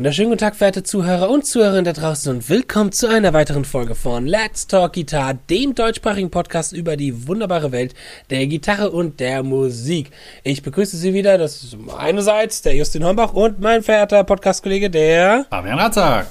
wunderschönen guten Tag, verehrte Zuhörer und Zuhörerinnen da draußen und willkommen zu einer weiteren Folge von Let's Talk Guitar, dem deutschsprachigen Podcast über die wunderbare Welt der Gitarre und der Musik. Ich begrüße Sie wieder, das ist einerseits der Justin Hombach und mein verehrter Podcastkollege, der Fabian Ratzak.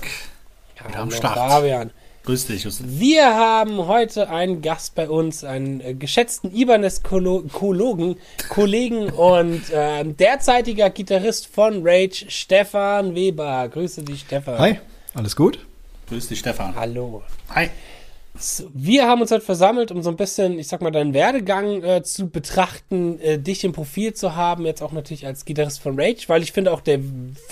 Wieder am Start. Fabian. Grüß dich, Justin. Wir haben heute einen Gast bei uns, einen äh, geschätzten Ibanez-Kologen, Kollegen und äh, derzeitiger Gitarrist von Rage, Stefan Weber. Grüße dich, Stefan. Hi, alles gut? Grüß dich, Stefan. Hallo. Hi. Wir haben uns heute versammelt, um so ein bisschen, ich sag mal, deinen Werdegang äh, zu betrachten, äh, dich im Profil zu haben, jetzt auch natürlich als Gitarrist von Rage, weil ich finde auch der,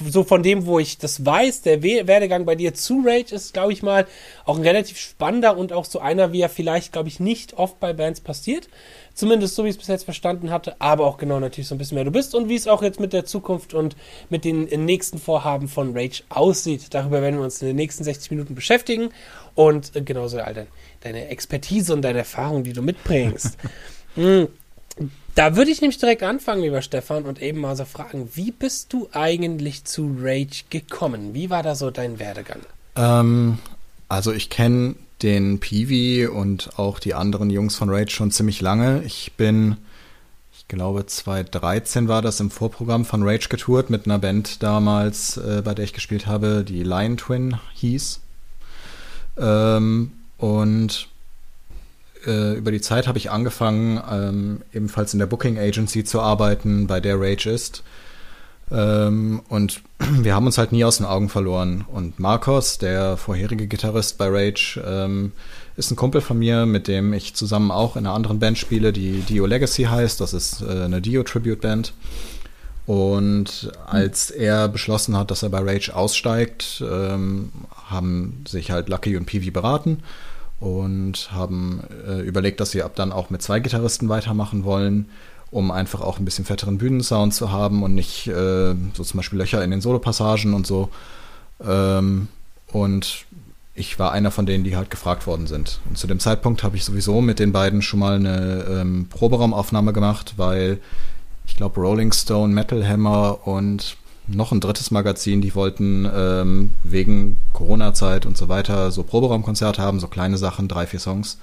so von dem, wo ich das weiß, der We Werdegang bei dir zu Rage ist, glaube ich mal, auch ein relativ spannender und auch so einer, wie er vielleicht, glaube ich, nicht oft bei Bands passiert. Zumindest so, wie ich es bis jetzt verstanden hatte, aber auch genau natürlich so ein bisschen wer du bist und wie es auch jetzt mit der Zukunft und mit den nächsten Vorhaben von Rage aussieht. Darüber werden wir uns in den nächsten 60 Minuten beschäftigen und äh, genauso all dein, deine Expertise und deine Erfahrung, die du mitbringst. hm. Da würde ich nämlich direkt anfangen, lieber Stefan, und eben mal so fragen, wie bist du eigentlich zu Rage gekommen? Wie war da so dein Werdegang? Ähm, also ich kenne den Peewee und auch die anderen Jungs von Rage schon ziemlich lange. Ich bin, ich glaube 2013 war das im Vorprogramm von Rage getourt mit einer Band damals, äh, bei der ich gespielt habe, die Lion Twin hieß. Ähm, und äh, über die Zeit habe ich angefangen, ähm, ebenfalls in der Booking Agency zu arbeiten, bei der Rage ist. Ähm, und wir haben uns halt nie aus den Augen verloren. Und Marcos, der vorherige Gitarrist bei Rage, ähm, ist ein Kumpel von mir, mit dem ich zusammen auch in einer anderen Band spiele, die Dio Legacy heißt. Das ist äh, eine Dio Tribute Band. Und als er beschlossen hat, dass er bei Rage aussteigt, ähm, haben sich halt Lucky und Peewee beraten und haben äh, überlegt, dass sie ab dann auch mit zwei Gitarristen weitermachen wollen um einfach auch ein bisschen fetteren Bühnensound zu haben und nicht äh, so zum Beispiel Löcher in den Solopassagen und so. Ähm, und ich war einer von denen, die halt gefragt worden sind. Und zu dem Zeitpunkt habe ich sowieso mit den beiden schon mal eine ähm, Proberaumaufnahme gemacht, weil ich glaube Rolling Stone, Metal Hammer und noch ein drittes Magazin, die wollten ähm, wegen Corona-Zeit und so weiter so Proberaumkonzerte haben, so kleine Sachen, drei, vier Songs.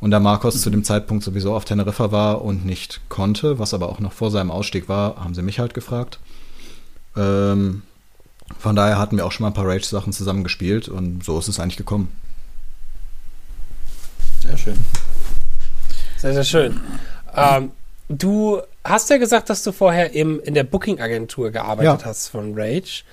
Und da Marcos mhm. zu dem Zeitpunkt sowieso auf Teneriffa war und nicht konnte, was aber auch noch vor seinem Ausstieg war, haben sie mich halt gefragt. Ähm, von daher hatten wir auch schon mal ein paar Rage-Sachen zusammen gespielt und so ist es eigentlich gekommen. Sehr schön. Sehr, sehr schön. Ähm, du hast ja gesagt, dass du vorher im, in der Booking-Agentur gearbeitet ja. hast von Rage.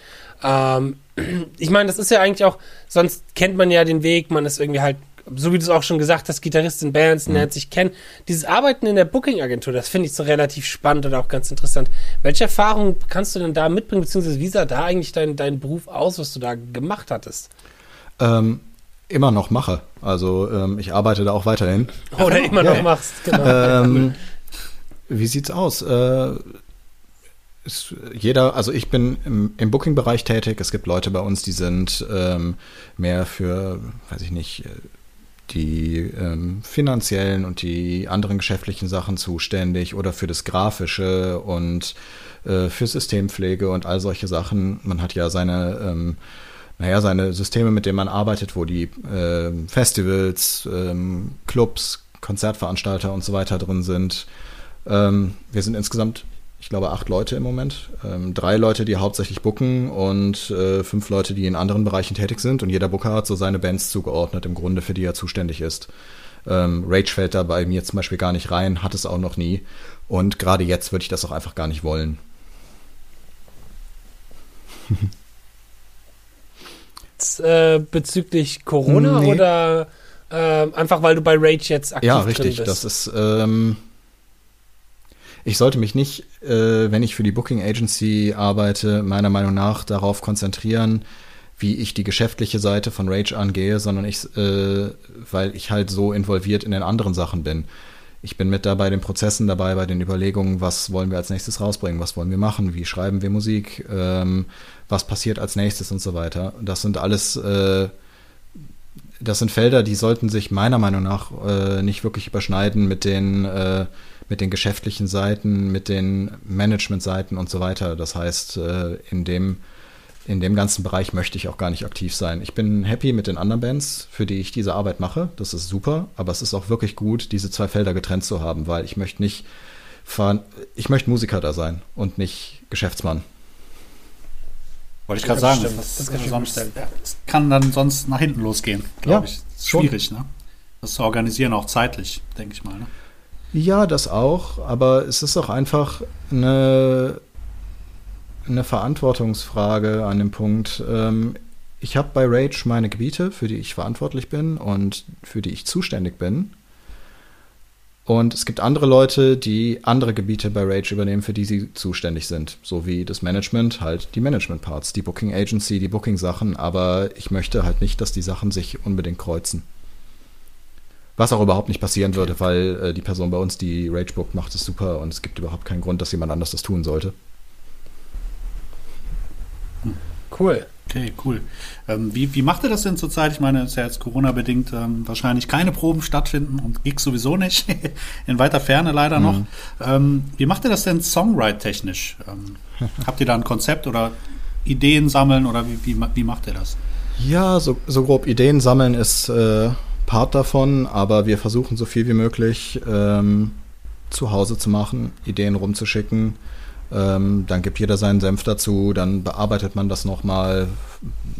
Ähm, ich meine, das ist ja eigentlich auch, sonst kennt man ja den Weg, man ist irgendwie halt so wie du es auch schon gesagt hast, Gitarrist in Bands, mhm. lernt sich kennen. Dieses Arbeiten in der Booking-Agentur, das finde ich so relativ spannend und auch ganz interessant. Welche Erfahrungen kannst du denn da mitbringen, beziehungsweise wie sah da eigentlich dein, dein Beruf aus, was du da gemacht hattest? Ähm, immer noch mache. Also ähm, ich arbeite da auch weiterhin. Oder immer noch machst, genau. Ähm, wie sieht's aus? Äh, jeder, also ich bin im, im Booking-Bereich tätig. Es gibt Leute bei uns, die sind ähm, mehr für, weiß ich nicht, die ähm, finanziellen und die anderen geschäftlichen Sachen zuständig oder für das Grafische und äh, für Systempflege und all solche Sachen. Man hat ja seine, ähm, naja, seine Systeme, mit denen man arbeitet, wo die äh, Festivals, ähm, Clubs, Konzertveranstalter und so weiter drin sind. Ähm, wir sind insgesamt ich glaube, acht Leute im Moment. Ähm, drei Leute, die hauptsächlich booken und äh, fünf Leute, die in anderen Bereichen tätig sind. Und jeder Booker hat so seine Bands zugeordnet, im Grunde, für die er zuständig ist. Ähm, Rage fällt da bei mir zum Beispiel gar nicht rein, hat es auch noch nie. Und gerade jetzt würde ich das auch einfach gar nicht wollen. äh, bezüglich Corona nee. oder äh, einfach weil du bei Rage jetzt aktiv ja, richtig, drin bist? Ja, richtig. Das ist. Ähm, ich sollte mich nicht, äh, wenn ich für die Booking Agency arbeite, meiner Meinung nach darauf konzentrieren, wie ich die geschäftliche Seite von Rage angehe, sondern ich, äh, weil ich halt so involviert in den anderen Sachen bin. Ich bin mit da bei den Prozessen dabei, bei den Überlegungen, was wollen wir als nächstes rausbringen, was wollen wir machen, wie schreiben wir Musik, ähm, was passiert als nächstes und so weiter. Das sind alles, äh, das sind Felder, die sollten sich meiner Meinung nach äh, nicht wirklich überschneiden mit den äh, mit den geschäftlichen Seiten, mit den Management-Seiten und so weiter. Das heißt, äh, in dem in dem ganzen Bereich möchte ich auch gar nicht aktiv sein. Ich bin happy mit den anderen Bands, für die ich diese Arbeit mache. Das ist super, aber es ist auch wirklich gut, diese zwei Felder getrennt zu haben, weil ich möchte nicht fahren, ich möchte Musiker da sein und nicht Geschäftsmann. Wollte ich gerade sagen, das, das, das, kann sonst, das, kann dann sonst nach hinten losgehen, glaube ja, ich. Das ist schwierig, ne? Das zu organisieren, auch zeitlich, denke ich mal. Ne? Ja, das auch, aber es ist auch einfach eine, eine Verantwortungsfrage an dem Punkt. Ähm, ich habe bei Rage meine Gebiete, für die ich verantwortlich bin und für die ich zuständig bin. Und es gibt andere Leute, die andere Gebiete bei Rage übernehmen, für die sie zuständig sind. So wie das Management, halt die Management-Parts, die Booking Agency, die Booking-Sachen. Aber ich möchte halt nicht, dass die Sachen sich unbedingt kreuzen. Was auch überhaupt nicht passieren okay. würde, weil äh, die Person bei uns, die Rage bookt, macht es super und es gibt überhaupt keinen Grund, dass jemand anders das tun sollte. Cool. Okay, cool. Ähm, wie, wie macht ihr das denn zurzeit? Ich meine, es ist ja jetzt Corona-bedingt ähm, wahrscheinlich keine Proben stattfinden und Gigs sowieso nicht. In weiter Ferne leider mhm. noch. Ähm, wie macht ihr das denn Songwrite-technisch? Ähm, habt ihr da ein Konzept oder Ideen sammeln oder wie, wie, wie macht ihr das? Ja, so, so grob Ideen sammeln ist äh, Part davon, aber wir versuchen so viel wie möglich ähm, zu Hause zu machen, Ideen rumzuschicken ähm, dann gibt jeder seinen Senf dazu, dann bearbeitet man das nochmal.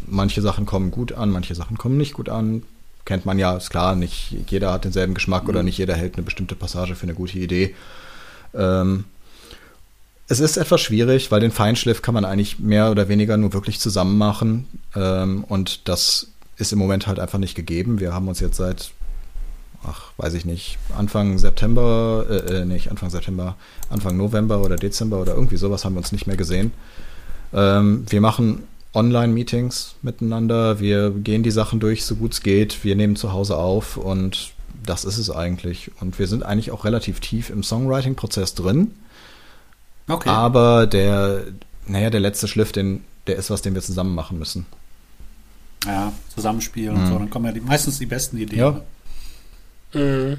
Manche Sachen kommen gut an, manche Sachen kommen nicht gut an. Kennt man ja, ist klar, nicht jeder hat denselben Geschmack mhm. oder nicht jeder hält eine bestimmte Passage für eine gute Idee. Ähm, es ist etwas schwierig, weil den Feinschliff kann man eigentlich mehr oder weniger nur wirklich zusammen machen. Ähm, und das ist im Moment halt einfach nicht gegeben. Wir haben uns jetzt seit ach, weiß ich nicht, Anfang September, äh, äh, nicht Anfang September, Anfang November oder Dezember oder irgendwie sowas haben wir uns nicht mehr gesehen. Ähm, wir machen Online-Meetings miteinander, wir gehen die Sachen durch, so gut es geht, wir nehmen zu Hause auf und das ist es eigentlich. Und wir sind eigentlich auch relativ tief im Songwriting-Prozess drin. Okay. Aber der, naja, der letzte Schliff, den, der ist was, den wir zusammen machen müssen. Ja, Zusammenspielen mhm. und so, dann kommen ja die, meistens die besten Ideen. Ja. Mhm.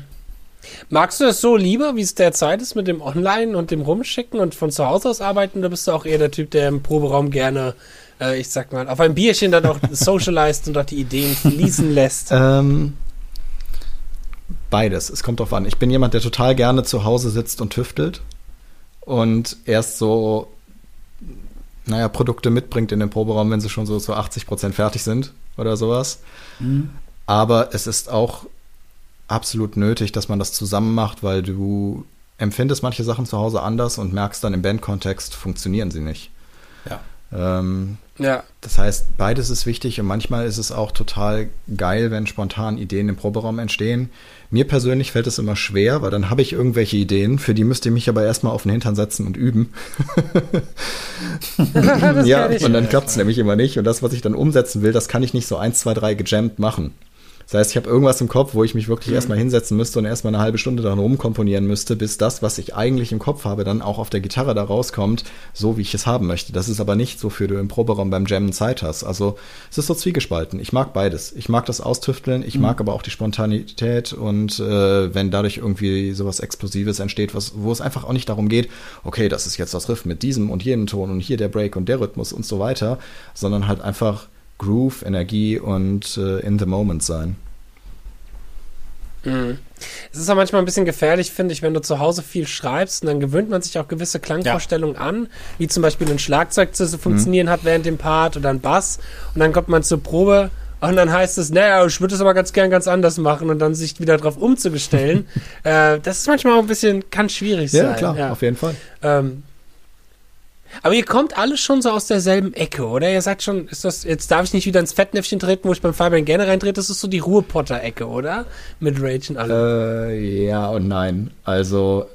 Magst du es so lieber, wie es derzeit ist mit dem Online und dem Rumschicken und von zu Hause aus arbeiten? Oder bist du auch eher der Typ, der im Proberaum gerne, äh, ich sag mal, auf ein Bierchen dann auch socialized und auch die Ideen fließen lässt? Ähm, beides. Es kommt drauf an. Ich bin jemand, der total gerne zu Hause sitzt und tüftelt und erst so, naja, Produkte mitbringt in den Proberaum, wenn sie schon so zu 80 Prozent fertig sind oder sowas. Mhm. Aber es ist auch absolut nötig, dass man das zusammen macht, weil du empfindest manche Sachen zu Hause anders und merkst dann im Bandkontext, funktionieren sie nicht. Ja. Ähm, ja. Das heißt, beides ist wichtig und manchmal ist es auch total geil, wenn spontan Ideen im Proberaum entstehen. Mir persönlich fällt es immer schwer, weil dann habe ich irgendwelche Ideen, für die müsst ihr mich aber erstmal auf den Hintern setzen und üben. ja, und dann klappt es nämlich immer nicht. Und das, was ich dann umsetzen will, das kann ich nicht so eins, zwei, drei gejammt machen. Das heißt, ich habe irgendwas im Kopf, wo ich mich wirklich mhm. erstmal hinsetzen müsste und erstmal eine halbe Stunde daran rumkomponieren müsste, bis das, was ich eigentlich im Kopf habe, dann auch auf der Gitarre da rauskommt, so wie ich es haben möchte. Das ist aber nicht so, für du im Proberaum beim Jammen Zeit hast. Also es ist so zwiegespalten. Ich mag beides. Ich mag das Austüfteln, ich mhm. mag aber auch die Spontanität und äh, wenn dadurch irgendwie sowas Explosives entsteht, was, wo es einfach auch nicht darum geht, okay, das ist jetzt das Riff mit diesem und jenem Ton und hier der Break und der Rhythmus und so weiter, sondern halt einfach Groove, Energie und äh, in the moment sein. Mhm. Es ist auch manchmal ein bisschen gefährlich, finde ich, wenn du zu Hause viel schreibst und dann gewöhnt man sich auch gewisse Klangvorstellungen ja. an, wie zum Beispiel ein Schlagzeug zu funktionieren mhm. hat während dem Part oder ein Bass und dann kommt man zur Probe und dann heißt es, naja, ich würde es aber ganz gern ganz anders machen und dann sich wieder darauf umzugestellen. äh, das ist manchmal auch ein bisschen, kann schwierig ja, sein. Klar, ja, klar, auf jeden Fall. Ähm, aber ihr kommt alle schon so aus derselben Ecke, oder? Ihr sagt schon, ist das, jetzt darf ich nicht wieder ins Fettnäpfchen treten, wo ich beim Fabian gerne reintrete, das ist so die Ruhepotter-Ecke, oder? Mit Rage und allem. Äh, ja und nein. Also,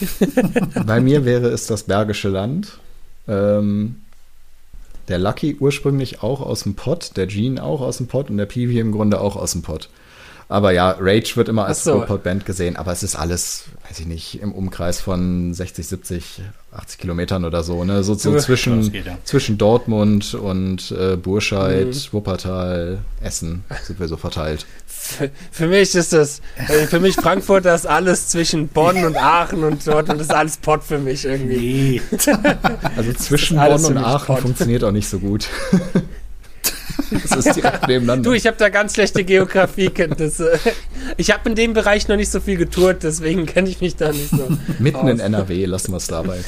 bei mir wäre es das Bergische Land. Ähm, der Lucky ursprünglich auch aus dem Pott, der Jean auch aus dem Pott und der Peewee im Grunde auch aus dem Pott. Aber ja, Rage wird immer als so. Ruhrpott-Band gesehen, aber es ist alles, weiß ich nicht, im Umkreis von 60, 70, 80 Kilometern oder so, ne? So, so zwischen, geht, ja. zwischen Dortmund und äh, Burscheid, mhm. Wuppertal, Essen sind wir so verteilt. Für, für mich ist das, äh, für mich Frankfurt das alles zwischen Bonn und Aachen und Dortmund ist alles Pott für mich irgendwie. Nee. Also zwischen Bonn und Aachen Pott. funktioniert auch nicht so gut. Das ist direkt nebeneinander. Du, ich habe da ganz schlechte Geografiekenntnisse. Ich habe in dem Bereich noch nicht so viel getourt, deswegen kenne ich mich da nicht so. Mitten aus. in NRW lassen wir es dabei.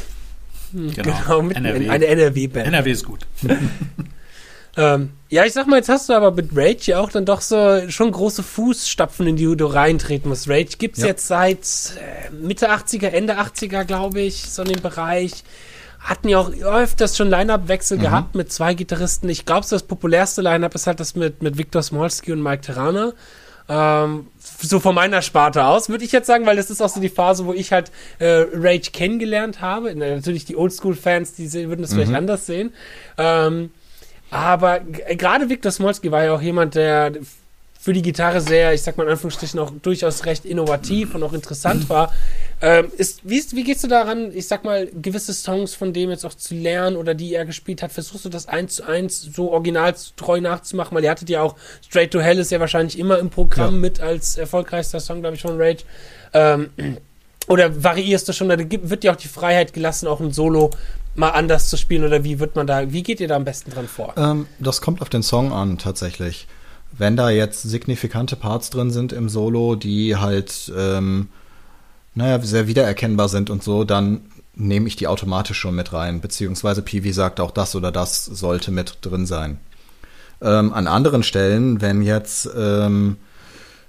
Hm, genau, genau mitten NRW. in eine NRW-Band. NRW ist gut. ähm, ja, ich sag mal, jetzt hast du aber mit Rage ja auch dann doch so schon große Fußstapfen, in die du reintreten musst. Rage gibt's ja. jetzt seit äh, Mitte 80er, Ende 80er, glaube ich, so in dem Bereich hatten ja auch öfters schon Line-Up-Wechsel mhm. gehabt mit zwei Gitarristen. Ich glaube, das populärste Line-Up ist halt das mit, mit Viktor Smolski und Mike Terrana. Ähm, so von meiner Sparte aus, würde ich jetzt sagen, weil das ist auch so die Phase, wo ich halt äh, Rage kennengelernt habe. Natürlich die Oldschool-Fans, die würden das mhm. vielleicht anders sehen. Ähm, aber gerade Viktor Smolski war ja auch jemand, der für die Gitarre sehr, ich sag mal in Anführungsstrichen, auch durchaus recht innovativ und auch interessant war. Ähm, ist, wie, wie gehst du daran, ich sag mal, gewisse Songs von dem jetzt auch zu lernen oder die er gespielt hat? Versuchst du das eins zu eins so originaltreu nachzumachen? Weil ihr hattet ja auch Straight to Hell ist ja wahrscheinlich immer im Programm ja. mit als erfolgreichster Song, glaube ich, von Rage. Ähm, oder variierst du schon, oder wird dir auch die Freiheit gelassen, auch ein Solo mal anders zu spielen oder wie wird man da, wie geht ihr da am besten dran vor? Ähm, das kommt auf den Song an, tatsächlich. Wenn da jetzt signifikante Parts drin sind im Solo, die halt ähm, naja, sehr wiedererkennbar sind und so, dann nehme ich die automatisch schon mit rein. Beziehungsweise Piwi sagt auch, das oder das sollte mit drin sein. Ähm, an anderen Stellen, wenn jetzt, ähm,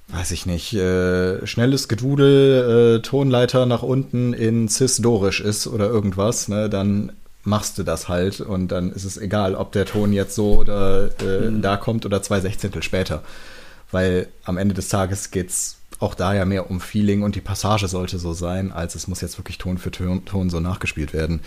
weiß ich nicht, äh, schnelles Gedudel, äh, Tonleiter nach unten in Cis-Dorisch ist oder irgendwas, ne, dann machst du das halt und dann ist es egal, ob der Ton jetzt so oder äh, mhm. da kommt oder zwei Sechzehntel später. Weil am Ende des Tages geht's auch da ja mehr um Feeling und die Passage sollte so sein, als es muss jetzt wirklich Ton für Ton, Ton so nachgespielt werden.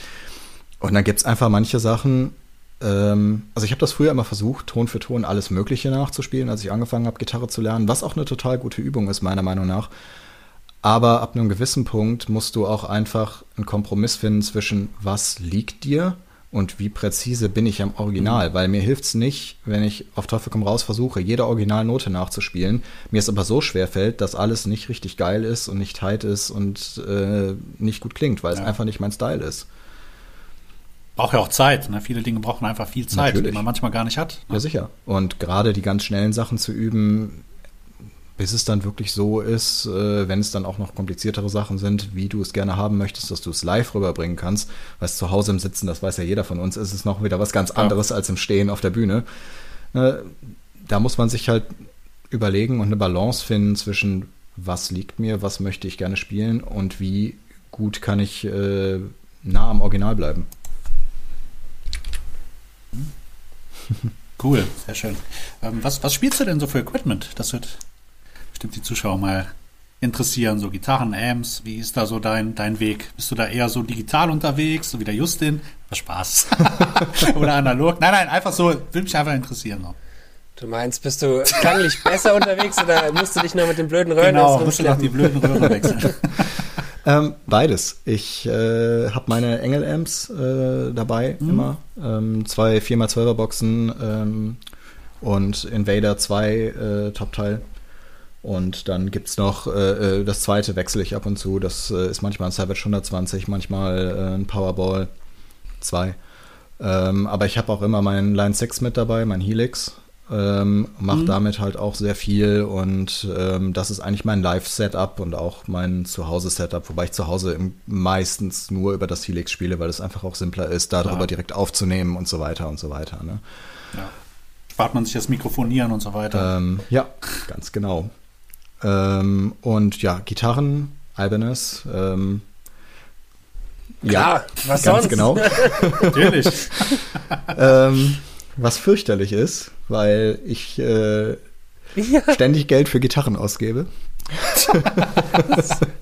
Und dann gibt es einfach manche Sachen, ähm, also ich habe das früher immer versucht, Ton für Ton alles Mögliche nachzuspielen, als ich angefangen habe, Gitarre zu lernen, was auch eine total gute Übung ist, meiner Meinung nach. Aber ab einem gewissen Punkt musst du auch einfach einen Kompromiss finden zwischen, was liegt dir und wie präzise bin ich am Original, mhm. weil mir hilft es nicht, wenn ich auf Teufel komm raus versuche, jede Originalnote nachzuspielen, mir es aber so schwer fällt, dass alles nicht richtig geil ist und nicht tight ist und äh, nicht gut klingt, weil ja. es einfach nicht mein Style ist. Braucht ja auch Zeit. Ne? Viele Dinge brauchen einfach viel Zeit, Natürlich. die man manchmal gar nicht hat. Ne? Ja, sicher. Und gerade die ganz schnellen Sachen zu üben, bis es dann wirklich so ist, äh, wenn es dann auch noch kompliziertere Sachen sind, wie du es gerne haben möchtest, dass du es live rüberbringen kannst. Weil zu Hause im Sitzen, das weiß ja jeder von uns, ist es noch wieder was ganz anderes ja. als im Stehen auf der Bühne. Äh, da muss man sich halt überlegen und eine Balance finden zwischen, was liegt mir, was möchte ich gerne spielen und wie gut kann ich äh, nah am Original bleiben. Cool, sehr schön. Ähm, was, was spielst du denn so für Equipment? Das wird bestimmt die Zuschauer mal interessieren, so Gitarren, Amps, wie ist da so dein, dein Weg? Bist du da eher so digital unterwegs, so wie der Justin? Was Spaß. Oder analog? Nein, nein, einfach so, würde mich einfach interessieren. So. Du meinst, bist du klanglich besser unterwegs oder musst du dich nur mit den blöden Röhren Genau, musst du noch die blöden Röhren wechseln. ähm, beides. Ich äh, habe meine Engel-Amps äh, dabei mhm. immer. Ähm, zwei 4x12er Boxen ähm, und Invader 2 äh, Top-Teil. Und dann gibt es noch, äh, äh, das zweite wechsle ich ab und zu. Das äh, ist manchmal ein Savage 120, manchmal äh, ein Powerball 2. Ähm, aber ich habe auch immer meinen Line 6 mit dabei, mein Helix. Ähm, mache mhm. damit halt auch sehr viel und ähm, das ist eigentlich mein Live-Setup und auch mein Zuhause-Setup, wobei ich zu Hause meistens nur über das Helix spiele, weil es einfach auch simpler ist, darüber ja. direkt aufzunehmen und so weiter und so weiter. Ne? Ja. Spart man sich das Mikrofonieren und so weiter. Ähm, ja, ganz genau. Ähm, und ja, Gitarren, Albanus. Ähm, ja, was ganz sonst? genau. Natürlich. ähm, was fürchterlich ist, weil ich äh, ja. ständig Geld für Gitarren ausgebe.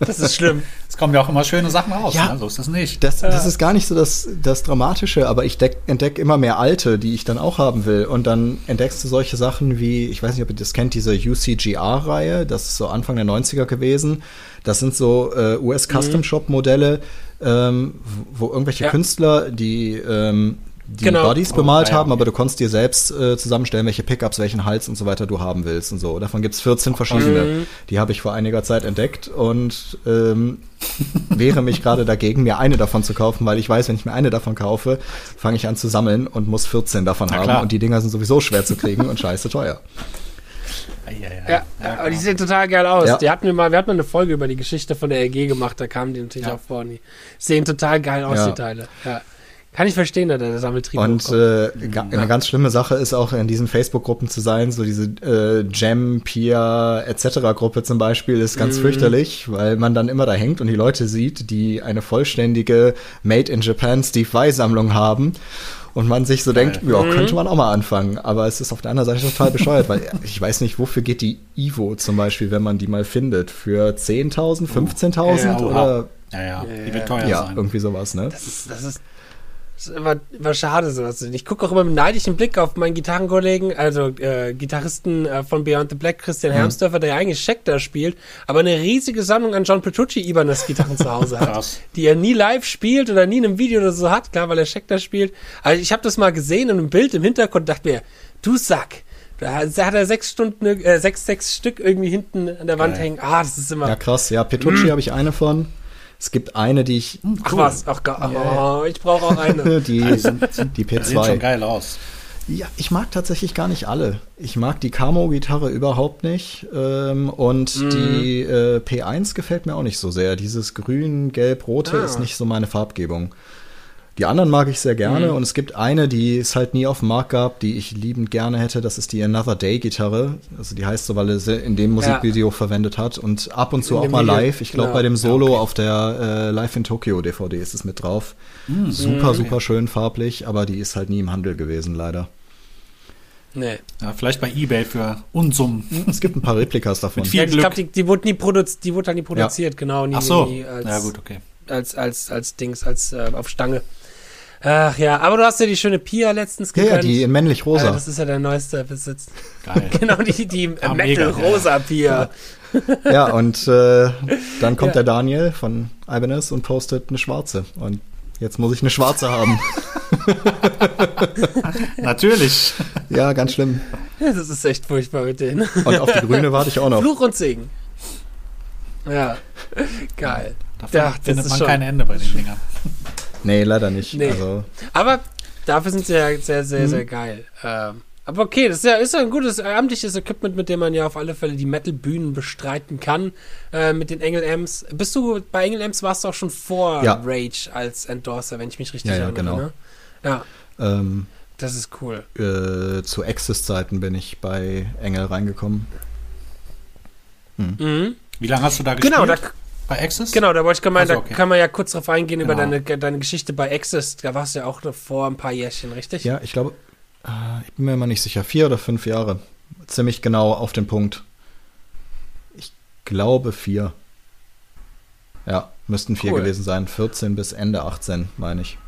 Das, ist schlimm. Es kommen ja auch immer schöne Sachen raus, ja, ne? so ist das nicht. Das, das ist gar nicht so das, das Dramatische, aber ich entdecke immer mehr alte, die ich dann auch haben will. Und dann entdeckst du solche Sachen wie, ich weiß nicht, ob ihr das kennt, diese UCGR-Reihe, das ist so Anfang der 90er gewesen. Das sind so äh, US-Custom-Shop-Modelle, ähm, wo irgendwelche ja. Künstler, die ähm, die genau. Bodies bemalt oh, ja, haben, aber du konntest dir selbst äh, zusammenstellen, welche Pickups, welchen Hals und so weiter du haben willst und so. Davon gibt's 14 verschiedene. Mhm. Die habe ich vor einiger Zeit entdeckt und ähm, wehre mich gerade dagegen, mir eine davon zu kaufen, weil ich weiß, wenn ich mir eine davon kaufe, fange ich an zu sammeln und muss 14 davon Na, haben. Klar. Und die Dinger sind sowieso schwer zu kriegen und scheiße teuer. Ja, ja, ja, aber die sehen total geil aus. Ja. Die hatten wir mal, wir hatten mal eine Folge über die Geschichte von der RG gemacht, da kamen die natürlich ja. auch vor. Die sehen total geil aus, die Teile. Ja. Kann ich verstehen, dass der Sammeltrieb Und äh, ja. eine ganz schlimme Sache ist auch in diesen Facebook-Gruppen zu sein, so diese äh, Jam, Pia etc. Gruppe zum Beispiel ist ganz mm. fürchterlich, weil man dann immer da hängt und die Leute sieht, die eine vollständige Made in Japan Steve Vai Sammlung haben und man sich so Geil. denkt, ja, könnte mhm. man auch mal anfangen. Aber es ist auf der anderen Seite total bescheuert, weil ich weiß nicht, wofür geht die Ivo zum Beispiel, wenn man die mal findet? Für 10.000, 15.000 ja, oder? Ja, ja, die wird teuer ja, sein. irgendwie sowas, ne? Das ist, das ist ist immer, immer schade, sowas zu sehen. Ich gucke auch immer mit neidischen Blick auf meinen Gitarrenkollegen, also äh, Gitarristen äh, von Beyond the Black, Christian mhm. Hermsdörfer, der ja eigentlich Schecter spielt, aber eine riesige Sammlung an John Petrucci Ibanez Gitarren zu Hause hat, Krass. die er nie live spielt oder nie in einem Video oder so hat, klar, weil er Schecter spielt. Also ich habe das mal gesehen in einem Bild im Hintergrund und dachte mir, du Sack, da hat er sechs Stunden, äh, sechs, sechs Stück irgendwie hinten an der Wand Geil. hängen. Ah, das ist immer. Ja, krass. Ja, Petrucci mm. habe ich eine von. Es gibt eine, die ich. Hm, cool. Ach was, ach, yeah. oh, ich brauche auch eine. die, die P2. Sieht schon geil aus. Ja, ich mag tatsächlich gar nicht alle. Ich mag die Camo-Gitarre überhaupt nicht. Ähm, und mm. die äh, P1 gefällt mir auch nicht so sehr. Dieses grün, gelb, rote ah. ist nicht so meine Farbgebung. Die anderen mag ich sehr gerne mhm. und es gibt eine, die es halt nie auf dem Markt gab, die ich liebend gerne hätte. Das ist die Another Day Gitarre. Also die heißt so, weil er sie in dem Musikvideo ja. verwendet hat und ab und zu in auch mal live. Ich glaube, genau. bei dem Solo okay. auf der äh, Live in Tokyo DVD ist es mit drauf. Mhm. Super, mhm. super schön farblich, aber die ist halt nie im Handel gewesen, leider. Nee. Ja, vielleicht bei Ebay für Unsummen. Es gibt ein paar Replikas davon. Ja, ich glaube, die, die, wurde nie produziert, die wurde dann nie produziert, ja. genau. Nie, Ach so. Nie als, ja, gut, okay. Als, als, als Dings, als äh, auf Stange. Ach ja, aber du hast ja die schöne Pia letztens gegönnt. Ja, die in männlich rosa. das ist ja der neueste Besitz. Geil. genau, die, die ja, Metal rosa Pia. Ja, und äh, dann kommt ja. der Daniel von Ibanez und postet eine schwarze. Und jetzt muss ich eine schwarze haben. Natürlich. Ja, ganz schlimm. Ja, das ist echt furchtbar mit denen. Und auf die grüne warte ich auch noch. Fluch und Segen. Ja, geil. Da ja, findet man kein Ende bei den Dingern. Nee, leider nicht. Nee. Also. Aber dafür sind sie ja sehr, sehr, sehr mhm. geil. Ähm, aber okay, das ist ja, ist ja ein gutes amtliches Equipment, mit dem man ja auf alle Fälle die Metal-Bühnen bestreiten kann. Äh, mit den Engel Amps. Bist du bei Engel Amps warst du auch schon vor ja. Rage als Endorser, wenn ich mich richtig ja, ja, erinnere. Genau. Ne? Ja. Ähm, das ist cool. Äh, zu Access-Zeiten bin ich bei Engel reingekommen. Hm. Mhm. Wie lange hast du da gespielt? Genau, da, bei Access? Genau, da wollte ich gemeint, so, okay. da kann man ja kurz drauf eingehen genau. über deine, deine Geschichte bei Access. Da warst du ja auch vor ein paar Jährchen, richtig? Ja, ich glaube, äh, ich bin mir immer nicht sicher, vier oder fünf Jahre. Ziemlich genau auf den Punkt. Ich glaube vier. Ja, müssten vier cool. gewesen sein. 14 bis Ende 18, meine ich.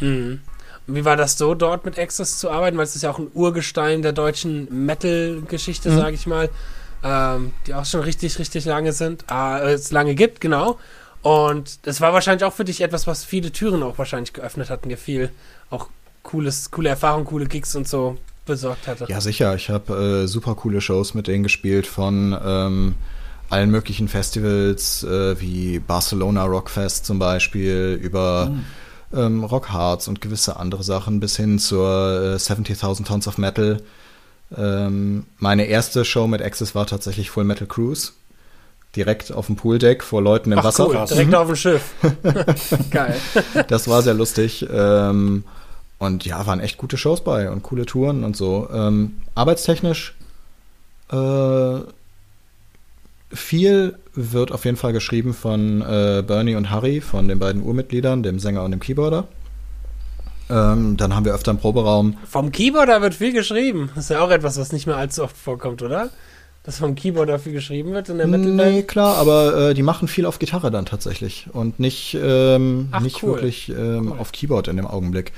Mhm. Wie war das so, dort mit Access zu arbeiten? Weil es ist ja auch ein Urgestein der deutschen Metal-Geschichte, mhm. sage ich mal ähm, die auch schon richtig, richtig lange sind, äh, es lange gibt, genau. Und das war wahrscheinlich auch für dich etwas, was viele Türen auch wahrscheinlich geöffnet hat und dir viel auch cooles, coole Erfahrungen, coole Gigs und so besorgt hatte. Ja, sicher. Ich habe äh, super coole Shows mit denen gespielt von ähm, allen möglichen Festivals äh, wie Barcelona Rockfest zum Beispiel über mhm. ähm, Rock Hearts und gewisse andere Sachen bis hin zur äh, 70.000 Tons of Metal ähm, meine erste Show mit Access war tatsächlich Full Metal Cruise. Direkt auf dem Pooldeck vor Leuten im Ach, Wasser. Cool. Direkt mhm. auf dem Schiff. Geil. Das war sehr lustig. Ähm, und ja, waren echt gute Shows bei und coole Touren und so. Ähm, arbeitstechnisch äh, viel wird auf jeden Fall geschrieben von äh, Bernie und Harry, von den beiden Urmitgliedern, dem Sänger und dem Keyboarder. Ähm, dann haben wir öfter einen Proberaum. Vom Keyboarder wird viel geschrieben. Das ist ja auch etwas, was nicht mehr allzu oft vorkommt, oder? dass vom Keyboard dafür geschrieben wird in der Metal Nee, klar, aber äh, die machen viel auf Gitarre dann tatsächlich und nicht, ähm, Ach, nicht cool. wirklich ähm, cool. auf Keyboard in dem Augenblick.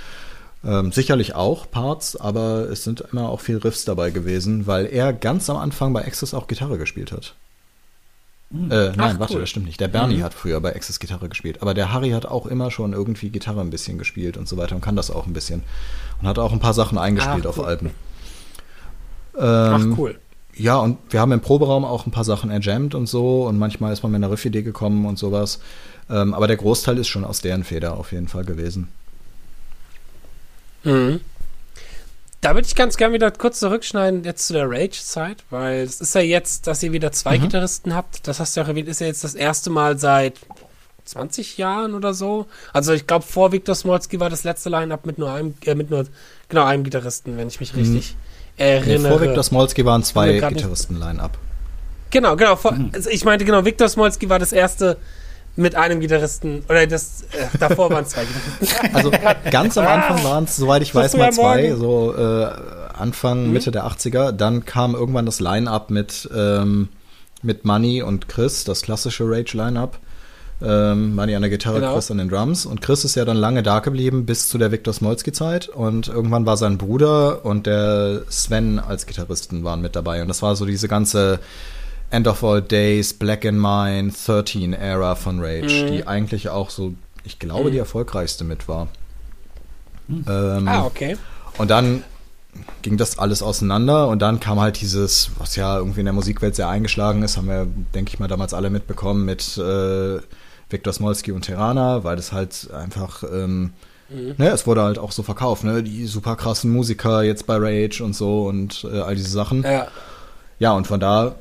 Ähm, sicherlich auch Parts, aber es sind immer auch viel Riffs dabei gewesen, weil er ganz am Anfang bei Access auch Gitarre gespielt hat. Mhm. Äh, nein, Ach, warte, cool. das stimmt nicht. Der Bernie mhm. hat früher bei Access Gitarre gespielt, aber der Harry hat auch immer schon irgendwie Gitarre ein bisschen gespielt und so weiter und kann das auch ein bisschen. Und hat auch ein paar Sachen eingespielt Ach, auf Alben. Ähm, Ach, cool. Ja, und wir haben im Proberaum auch ein paar Sachen erjammt und so und manchmal ist man mit einer Riff-Idee gekommen und sowas. Ähm, aber der Großteil ist schon aus deren Feder auf jeden Fall gewesen. Mhm. Da würde ich ganz gerne wieder kurz zurückschneiden jetzt zu der Rage-Zeit, weil es ist ja jetzt, dass ihr wieder zwei mhm. Gitarristen habt. Das hast du ja auch erwähnt, ist ja jetzt das erste Mal seit 20 Jahren oder so. Also ich glaube, vor Viktor Smolski war das letzte Line-Up mit nur einem, äh, mit nur genau einem Gitarristen, wenn ich mich richtig mhm erinnere. Nee, vor Viktor Smolski waren zwei Gitarristen-Line-Up. Genau, genau. Vor, mhm. also ich meinte genau, Viktor Smolski war das erste mit einem Gitarristen, oder das, äh, davor waren es zwei Gitarristen. Also ganz am Anfang waren es, soweit ich weiß, mal zwei, so äh, Anfang, mhm. Mitte der 80er. Dann kam irgendwann das Line-Up mit, ähm, mit Money und Chris, das klassische Rage-Line-Up. Ähm, Mani an der Gitarre, genau. Chris an den Drums. Und Chris ist ja dann lange da geblieben bis zu der Viktor Smolski-Zeit. Und irgendwann war sein Bruder und der Sven als Gitarristen waren mit dabei. Und das war so diese ganze End of All Days, Black in Mine, 13 Era von Rage, mhm. die eigentlich auch so, ich glaube, mhm. die erfolgreichste mit war. Mhm. Ähm, ah, okay. Und dann ging das alles auseinander und dann kam halt dieses, was ja irgendwie in der Musikwelt sehr eingeschlagen ist, haben wir, denke ich mal, damals alle mitbekommen mit äh, Viktor Smolski und Terana, weil das halt einfach, ähm, mhm. ne, es wurde halt auch so verkauft, ne, die super krassen Musiker jetzt bei Rage und so und äh, all diese Sachen. Ja. Ja, und von da